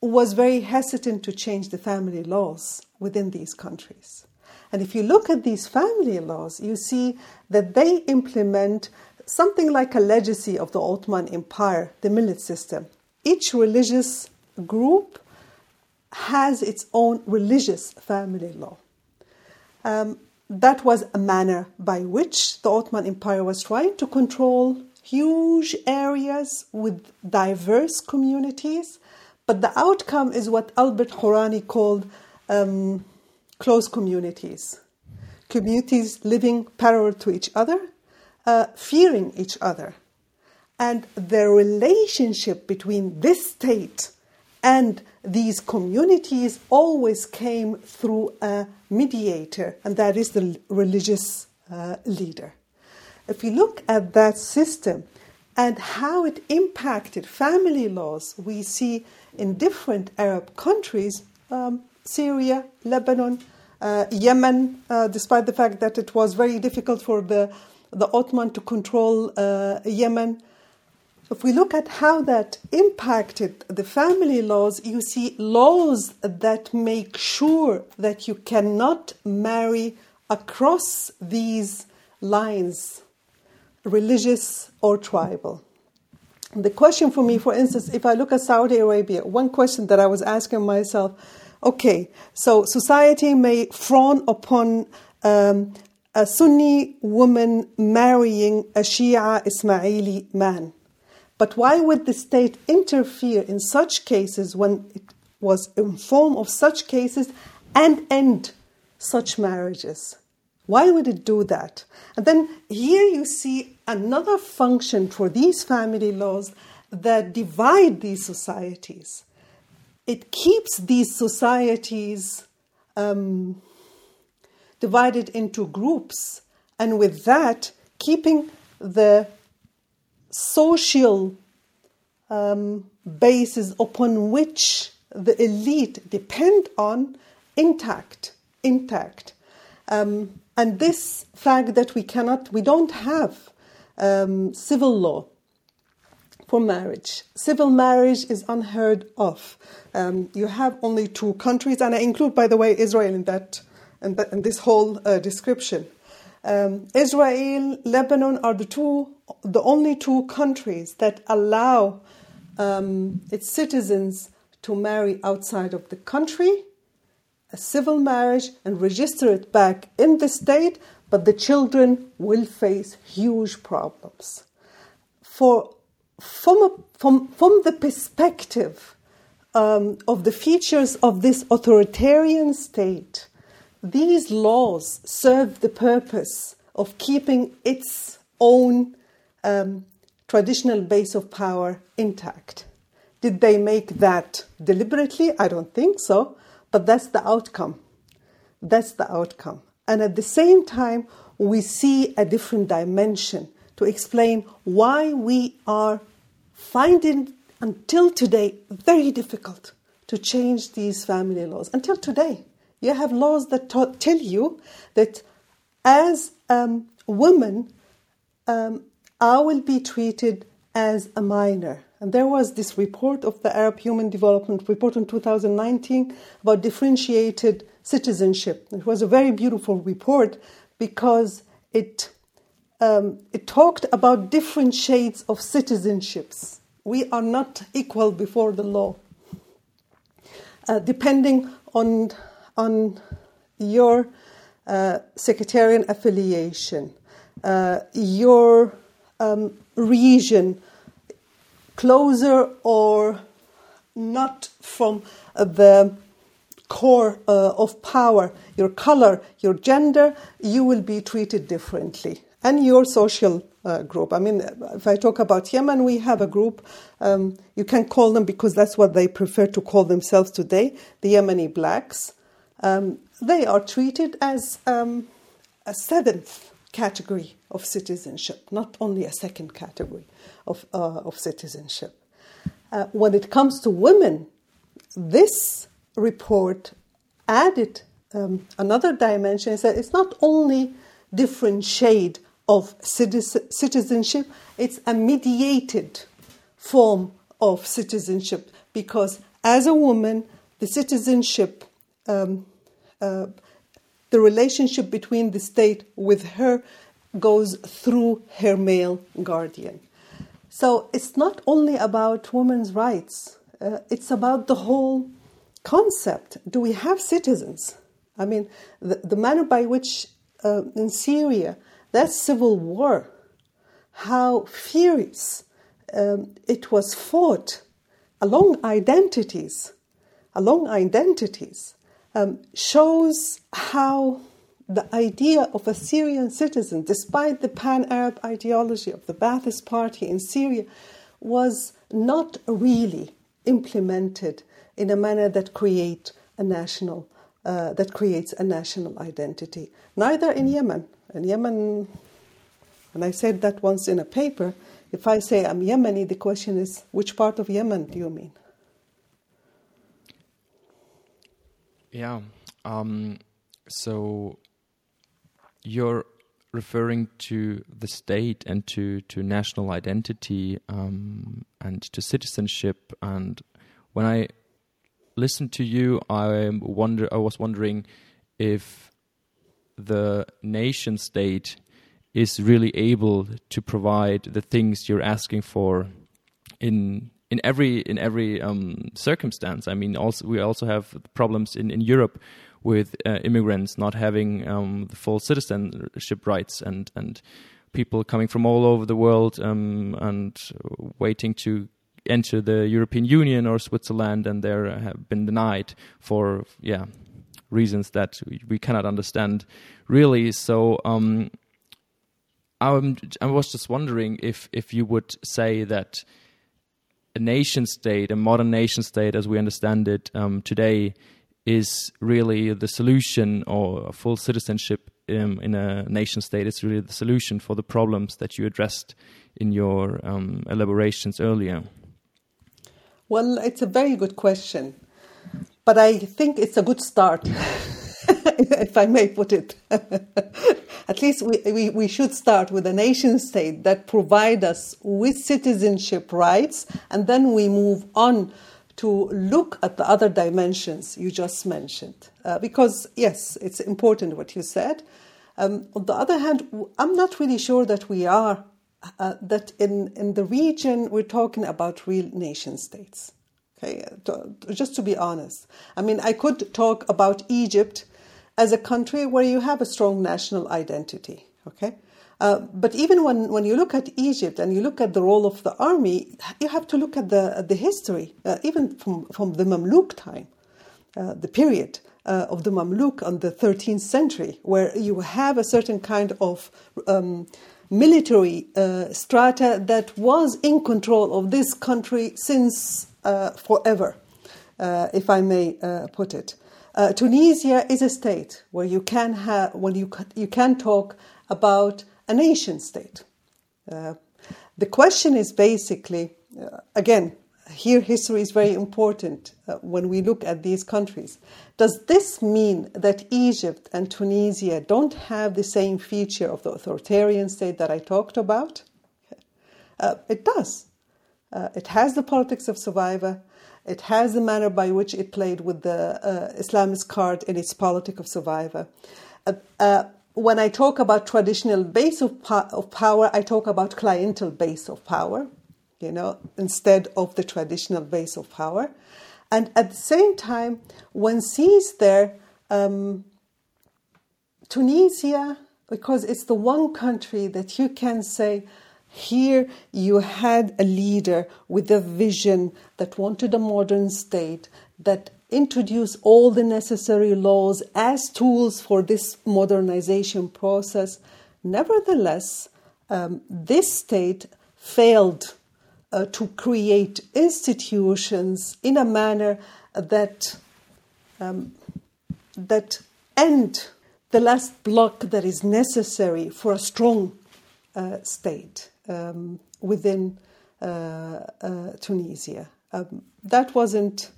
was very hesitant to change the family laws within these countries. And if you look at these family laws, you see that they implement something like a legacy of the Ottoman Empire, the millet system. Each religious group has its own religious family law. Um, that was a manner by which the Ottoman Empire was trying to control huge areas with diverse communities. But the outcome is what Albert Hourani called um, close communities, communities living parallel to each other, uh, fearing each other. And the relationship between this state and these communities always came through a mediator, and that is the religious uh, leader. If you look at that system and how it impacted family laws, we see in different Arab countries um, Syria, Lebanon, uh, Yemen, uh, despite the fact that it was very difficult for the, the Ottoman to control uh, Yemen. If we look at how that impacted the family laws, you see laws that make sure that you cannot marry across these lines, religious or tribal. The question for me, for instance, if I look at Saudi Arabia, one question that I was asking myself okay, so society may frown upon um, a Sunni woman marrying a Shia Ismaili man. But why would the state interfere in such cases when it was informed of such cases and end such marriages? Why would it do that? And then here you see another function for these family laws that divide these societies. It keeps these societies um, divided into groups, and with that, keeping the social um, upon which the elite depend on intact, intact. Um, and this fact that we cannot, we don't have um, civil law for marriage. Civil marriage is unheard of. Um, you have only two countries, and I include, by the way, Israel in that, in, in this whole uh, description. Um, Israel, Lebanon are the two, the only two countries that allow um, its citizens to marry outside of the country, a civil marriage, and register it back in the state, but the children will face huge problems. For, from, a, from, from the perspective um, of the features of this authoritarian state, these laws serve the purpose of keeping its own um, traditional base of power intact. Did they make that deliberately? I don't think so, but that's the outcome. That's the outcome. And at the same time, we see a different dimension to explain why we are finding until today very difficult to change these family laws. Until today, you have laws that tell you that as um, woman, um, I will be treated as a minor. And there was this report of the Arab Human Development Report in 2019 about differentiated citizenship. It was a very beautiful report because it, um, it talked about different shades of citizenships. We are not equal before the law. Uh, depending on on your uh, sectarian affiliation, uh, your um, region, closer or not from the core uh, of power, your color, your gender, you will be treated differently. And your social uh, group. I mean, if I talk about Yemen, we have a group. Um, you can call them because that's what they prefer to call themselves today the Yemeni blacks um, they are treated as um, a seventh category of citizenship, not only a second category of, uh, of citizenship. Uh, when it comes to women, this report added um, another dimension is that it's not only different shade of citizenship, it's a mediated form of citizenship because as a woman, the citizenship um, uh, the relationship between the state with her goes through her male guardian. So it's not only about women's rights, uh, it's about the whole concept. Do we have citizens? I mean, the, the manner by which uh, in Syria, that civil war, how furious um, it was fought along identities, along identities um, shows how the idea of a Syrian citizen, despite the pan Arab ideology of the Ba'athist Party in Syria, was not really implemented in a manner that create a national uh, that creates a national identity. Neither in Yemen. In Yemen, and I said that once in a paper. If I say I'm Yemeni, the question is, which part of Yemen do you mean? Yeah. Um, so you're referring to the state and to, to national identity um, and to citizenship. And when I listened to you, I wonder I was wondering if the nation state is really able to provide the things you're asking for in in every in every um, circumstance. I mean, also we also have problems in in Europe with uh, immigrants not having um, the full citizenship rights and and people coming from all over the world um, and waiting to enter the European Union or Switzerland and they have been denied for yeah reasons that we cannot understand really. So um, I'm, I was just wondering if if you would say that a nation state, a modern nation state as we understand it um, today, is really the solution, or full citizenship um, in a nation state is really the solution for the problems that you addressed in your um, elaborations earlier. Well, it's a very good question, but I think it's a good start, if I may put it. At least we, we, we should start with a nation state that provide us with citizenship rights, and then we move on to look at the other dimensions you just mentioned. Uh, because, yes, it's important what you said. Um, on the other hand, I'm not really sure that we are, uh, that in, in the region we're talking about real nation states. Okay, to, just to be honest. I mean, I could talk about Egypt as a country where you have a strong national identity. Okay. Uh, but even when, when you look at Egypt and you look at the role of the army, you have to look at the, the history, uh, even from, from the Mamluk time, uh, the period uh, of the Mamluk on the 13th century, where you have a certain kind of um, military uh, strata that was in control of this country since forever, if I may put it. Uh, Tunisia is a state where you can have, when you you can talk about a nation state. Uh, the question is basically, uh, again, here history is very important uh, when we look at these countries. Does this mean that Egypt and Tunisia don't have the same feature of the authoritarian state that I talked about? Uh, it does. Uh, it has the politics of survivor. It has the manner by which it played with the uh, Islamist card in its politic of survivor. Uh, uh, when I talk about traditional base of, po- of power, I talk about clientel base of power, you know, instead of the traditional base of power. And at the same time, one sees there um, Tunisia, because it's the one country that you can say, here you had a leader with a vision that wanted a modern state that introduced all the necessary laws as tools for this modernization process. Nevertheless, um, this state failed uh, to create institutions in a manner that um, that end the last block that is necessary for a strong uh, state um, within uh, uh, Tunisia. Um, that wasn't,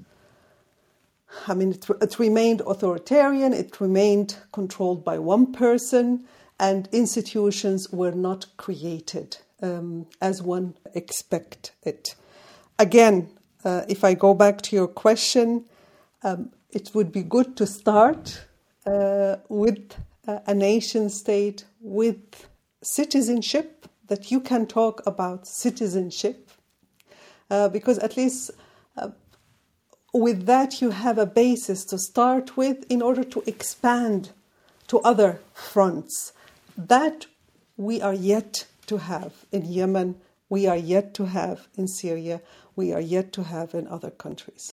I mean, it, it, remained authoritarian, it remained controlled by one person, and institutions were not created um, as one expect it. Again, uh, if I go back to your question, um, it would be good to start uh, with a nation state with citizenship that you can talk about citizenship uh, because at least uh, with that you have a basis to start with in order to expand to other fronts that we are yet to have in Yemen, we are yet to have in Syria, we are yet to have in other countries.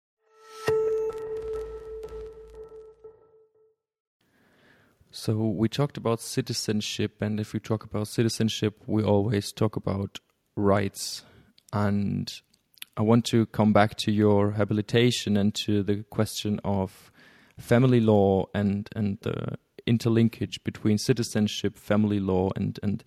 So we talked about citizenship, and if we talk about citizenship, we always talk about rights. And I want to come back to your habilitation and to the question of family law and and the interlinkage between citizenship, family law, and and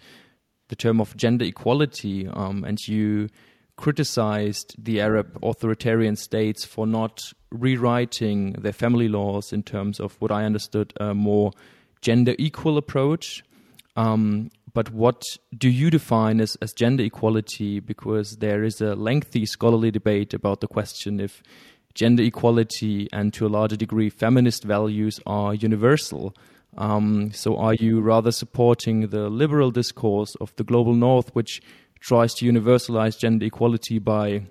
the term of gender equality. Um, and you criticized the Arab authoritarian states for not rewriting their family laws in terms of what I understood a more gender equal approach. Um, but what do you define as, as gender equality? Because there is a lengthy scholarly debate about the question if gender equality and to a larger degree feminist values are universal. Um, so, are you rather supporting the liberal discourse of the global north, which tries to universalize gender equality by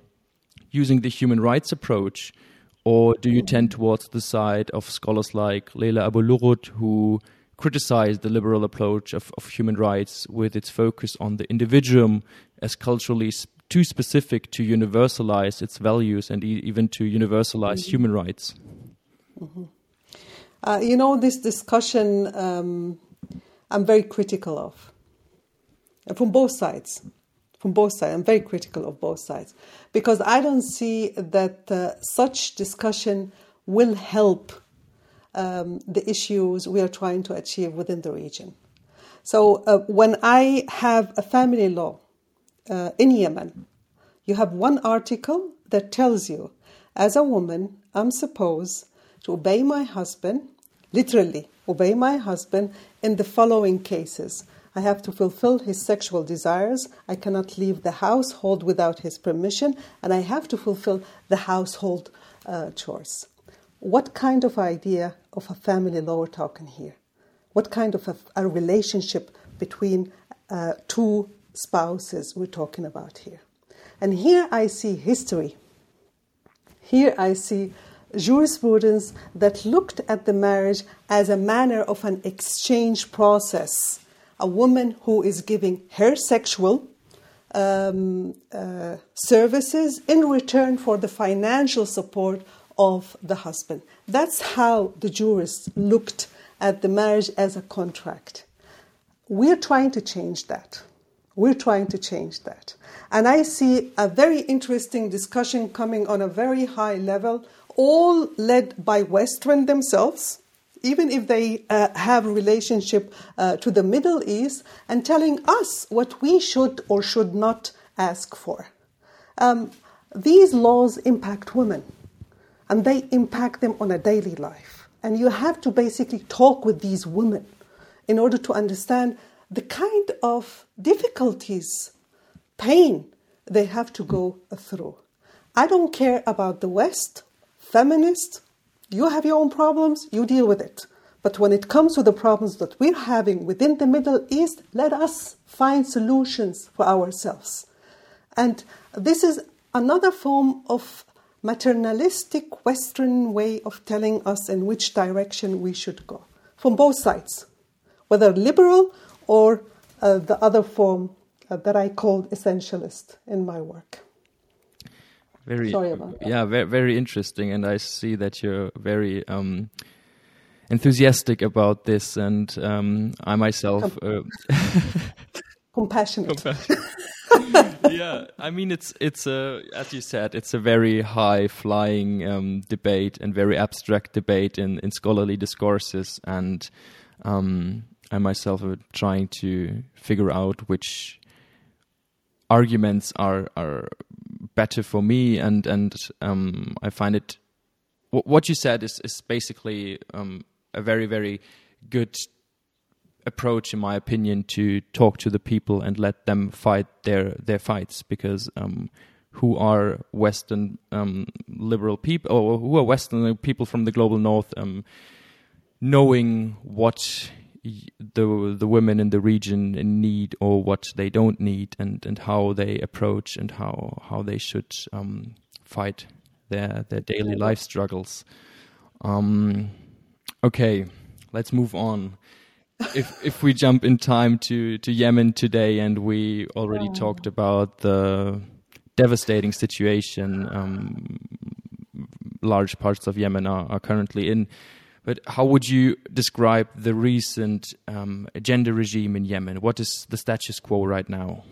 using the human rights approach? Or do you tend towards the side of scholars like Leila Abu who criticize the liberal approach of, of human rights with its focus on the individuum as culturally too specific to universalize its values and e- even to universalize mm-hmm. human rights. Mm-hmm. Uh, you know, this discussion um, I'm very critical of from both sides. From both sides, I'm very critical of both sides because I don't see that uh, such discussion will help um, the issues we are trying to achieve within the region. So, uh, when I have a family law uh, in Yemen, you have one article that tells you, as a woman, I'm supposed to obey my husband, literally, obey my husband in the following cases. I have to fulfill his sexual desires. I cannot leave the household without his permission, and I have to fulfill the household uh, chores. What kind of idea of a family law we're talking here? What kind of a, a relationship between uh, two spouses we're talking about here? And here I see history. Here I see jurisprudence that looked at the marriage as a manner of an exchange process. A woman who is giving her sexual um, uh, services in return for the financial support of the husband. That's how the jurists looked at the marriage as a contract. We're trying to change that. We're trying to change that. And I see a very interesting discussion coming on a very high level, all led by Western themselves, even if they uh, have a relationship uh, to the Middle East, and telling us what we should or should not ask for. Um, these laws impact women and they impact them on a daily life. And you have to basically talk with these women in order to understand the kind of difficulties, pain they have to go through. I don't care about the West, feminist, you have your own problems, you deal with it. But when it comes to the problems that we're having within the Middle East, let us find solutions for ourselves. And this is another form of maternalistic Western way of telling us in which direction we should go from both sides, whether liberal or uh, the other form uh, that I called essentialist in my work. Very, Sorry about that. Yeah, very, very interesting, and I see that you're very um, enthusiastic about this, and um, I myself. Com- uh, compassionate. compassionate. yeah, I mean it's it's a as you said it's a very high flying um, debate and very abstract debate in in scholarly discourses, and um, I myself am trying to figure out which arguments are are better for me, and and um, I find it what you said is is basically um, a very very good approach, in my opinion, to talk to the people and let them fight their their fights because um, who are Western um, liberal people or who are Western people from the global North, um, knowing what the the women in the region need or what they don't need and and how they approach and how how they should um, fight their their daily life struggles. Um, okay, let's move on if if we jump in time to to Yemen today, and we already oh. talked about the devastating situation um, large parts of Yemen are, are currently in. But how would you describe the recent um, gender regime in Yemen? What is the status quo right now?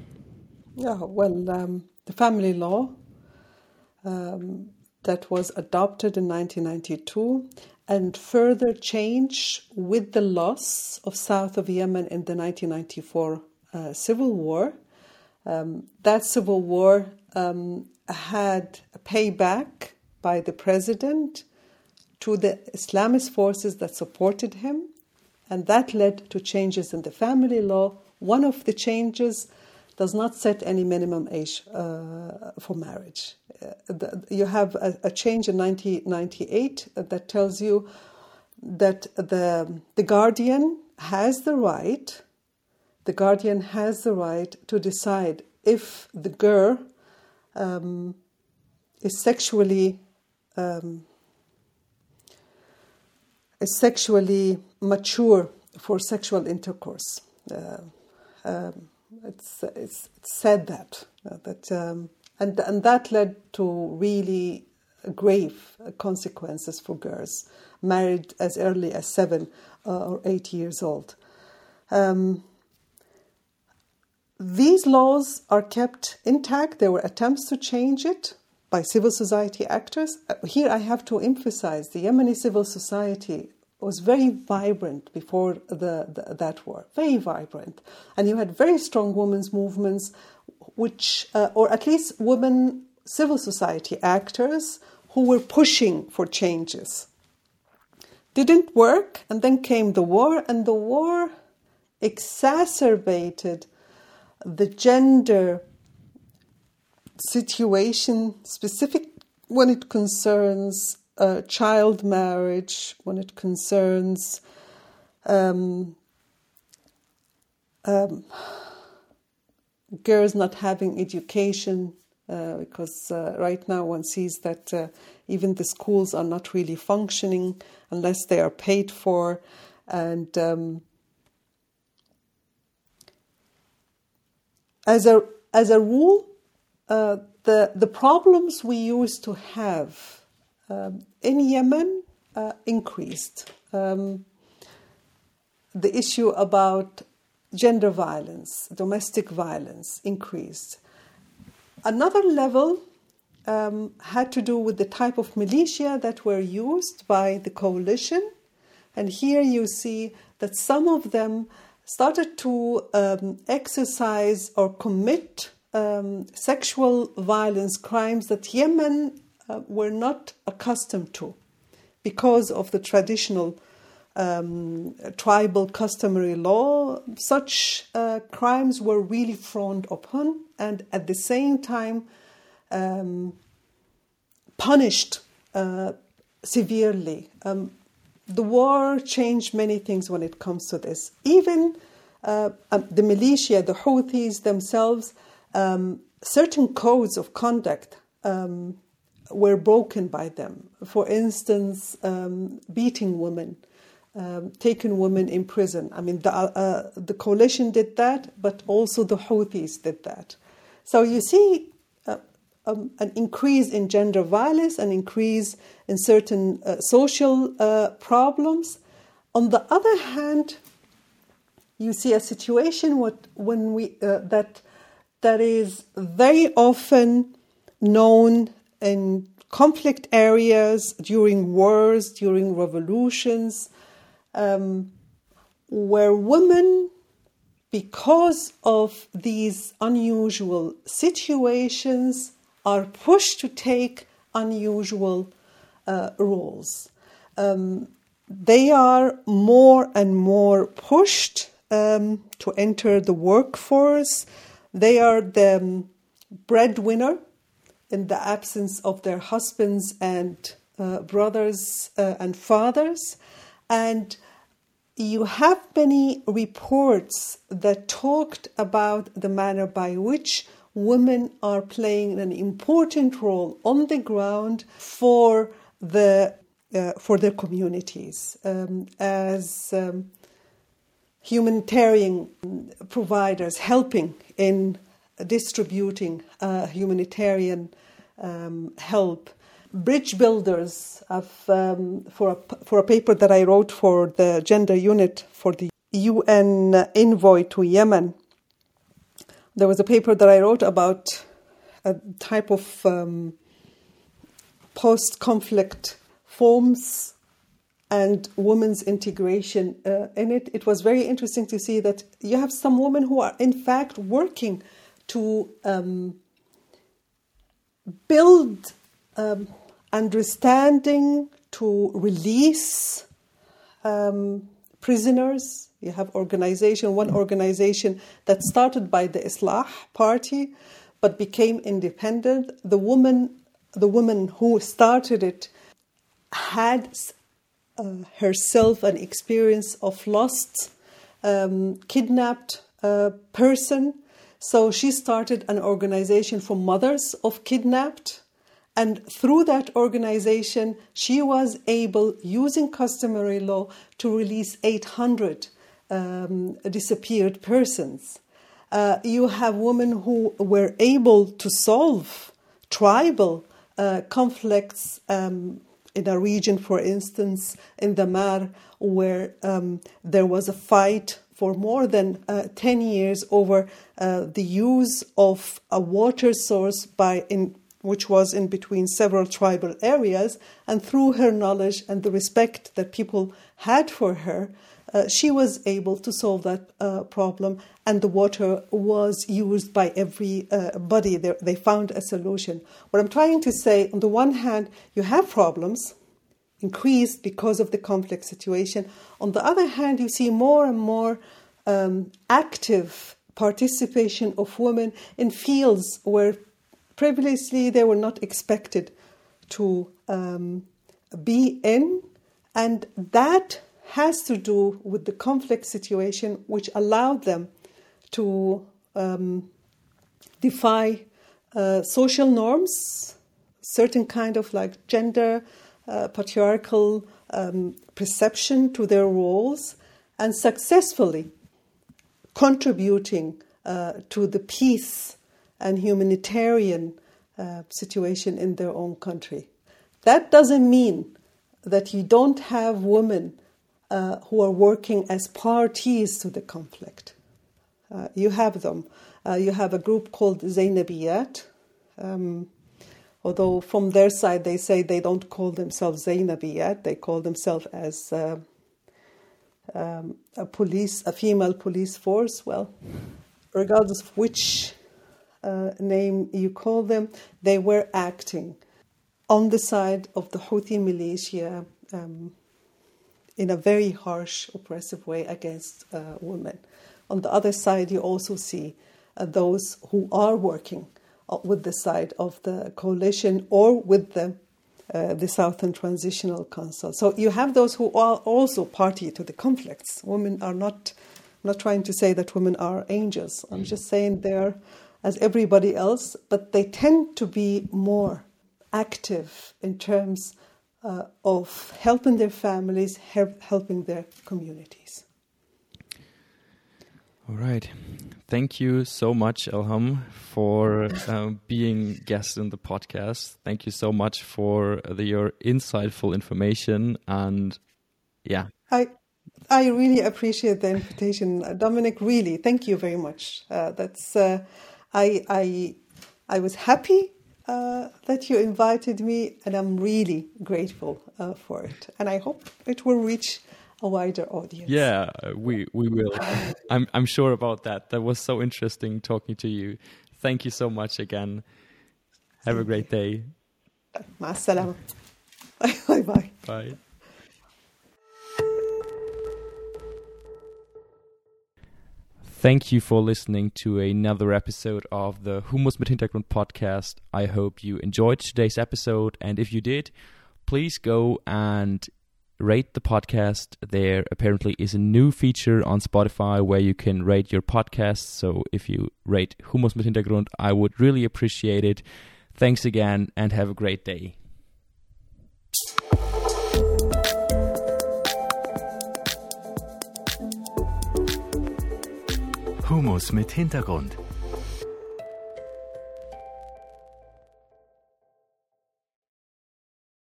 Yeah, well, um, the family law um, that was adopted in 1992 and further change with the loss of south of Yemen in the 1994 uh, civil war. Um, that civil war um, had a payback by the president to the Islamist forces that supported him, and that led to changes in the family law. One of the changes does not set any minimum age uh, for marriage. Uh, the, you have a, a, change in 1998 that tells you that the, the guardian has the right, the guardian has the right to decide if the girl um, is sexually um, is sexually mature for sexual intercourse. Uh, um, it's, it's, it's, said that that um, and and that led to really grave consequences for girls married as early as seven uh, or eight years old. Um, these laws are kept intact. There were attempts to change it by civil society actors. Uh, here I have to emphasize the Yemeni civil society was very vibrant before the, the, that war, very vibrant. And you had very strong women's movements, which, uh, or at least women civil society actors who were pushing for changes. Didn't work, and then came the war, and the war exacerbated the gender situation specific when it concerns uh, child marriage, when it concerns um, um, girls not having education, uh, because uh, right now one sees that uh, even the schools are not really functioning unless they are paid for, and um, as a as a rule, uh, the the problems we used to have um, in Yemen uh, increased. Um, the issue about gender violence, domestic violence increased. Another level um, had to do with the type of militia that were used by the coalition. And here you see that some of them started to um, exercise or commit um, sexual violence crimes that Yemen uh, were not accustomed to because of the traditional um, tribal customary law. Such uh, crimes were really frowned upon and at the same time um, punished uh, severely. Um, the war changed many things when it comes to this. Even uh, um, the militia, the Houthis themselves, um, certain codes of conduct um, were broken by them. For instance, um, beating women, um, taking women in prison. I mean, the, uh, the coalition did that, but also the Houthis did that. So you see uh, um, an increase in gender violence, an increase in certain uh, social uh, problems. On the other hand, you see a situation what, when we, uh, that, that is very often known in conflict areas, during wars, during revolutions, um, where women, because of these unusual situations, are pushed to take unusual uh, roles. Um, they are more and more pushed um, to enter the workforce. They are the breadwinner in the absence of their husbands and uh, brothers uh, and fathers. And you have many reports that talked about the manner by which women are playing an important role on the ground for the uh, for their communities um, as um, humanitarian providers helping in distributing uh, humanitarian um, help bridge builders of, um, for, a, for a paper that I wrote for the gender unit for the UN envoy to Yemen. There was a paper that I wrote about a type of um, post conflict forms and women's integration uh, in it. It was very interesting to see that you have some women who are, in fact, working to um, build um, understanding, to release um, prisoners. You have organization, one organization that started by the Islah party, but became independent. The woman, the woman who started it, had uh, herself an experience of lost, um, kidnapped uh, person. So she started an organization for mothers of kidnapped. And through that organization, she was able, using customary law, to release 800 um, disappeared persons. Uh, you have women who were able to solve tribal uh, conflicts um, in a region, for instance, in the Mar, where um, there was a fight for more than uh, 10 years over uh, the use of a water source by in which was in between several tribal areas and through her knowledge and the respect that people had for her uh, she was able to solve that uh, problem, and the water was used by everybody. Uh, they found a solution. What I'm trying to say, on the one hand, you have problems increased because of the conflict situation. On the other hand, you see more and more um, active participation of women in fields where previously they were not expected to um, be in, and that has to do with the conflict situation, which allowed them to um, defy uh, social norms, certain kind of like gender, uh, patriarchal um, perception to their roles, and successfully contributing uh, to the peace and humanitarian uh, situation in their own country. That doesn't mean that you don't have women uh, who are working as parties to the conflict. Uh, you have them. Uh, you have a group called Zainabiyat. Um, although from their side they say they don't call themselves Zainabiyat, they call themselves as uh, um, a police, a female police force. Well, regardless of which uh, name you call them, they were acting on the side of the Houthi militia. Um, in a very harsh, oppressive way against uh, women. On the other side, you also see uh, those who are working with the side of the coalition or with the uh, the Southern Transitional Council. So you have those who are also party to the conflicts. Women are not. I'm not trying to say that women are angels. I'm just saying they're as everybody else, but they tend to be more active in terms uh, of helping their families, help, helping their communities. All right. Thank you so much, Elham, for uh, being guest in the podcast. Thank you so much for the, your insightful information and yeah. I I really appreciate the invitation, Dominik. Really, thank you very much. Uh, that's uh, I I I was happy uh, that you invited me, and I'm really grateful uh, for it. And I hope it will reach a wider audience. Yeah, we we will. I'm I'm sure about that. That was so interesting talking to you. Thank you so much again. Have Thank a great you. day. Ma bye bye. Bye. Thank you for listening to another episode of the Hummus mit Hintergrund podcast. I hope you enjoyed today's episode, and if you did, please go and rate the podcast. There apparently is a new feature on Spotify where you can rate your podcast. So if you rate Hummus mit Hintergrund, I would really appreciate it. Thanks again and have a great day. Hummus mit Hintergrund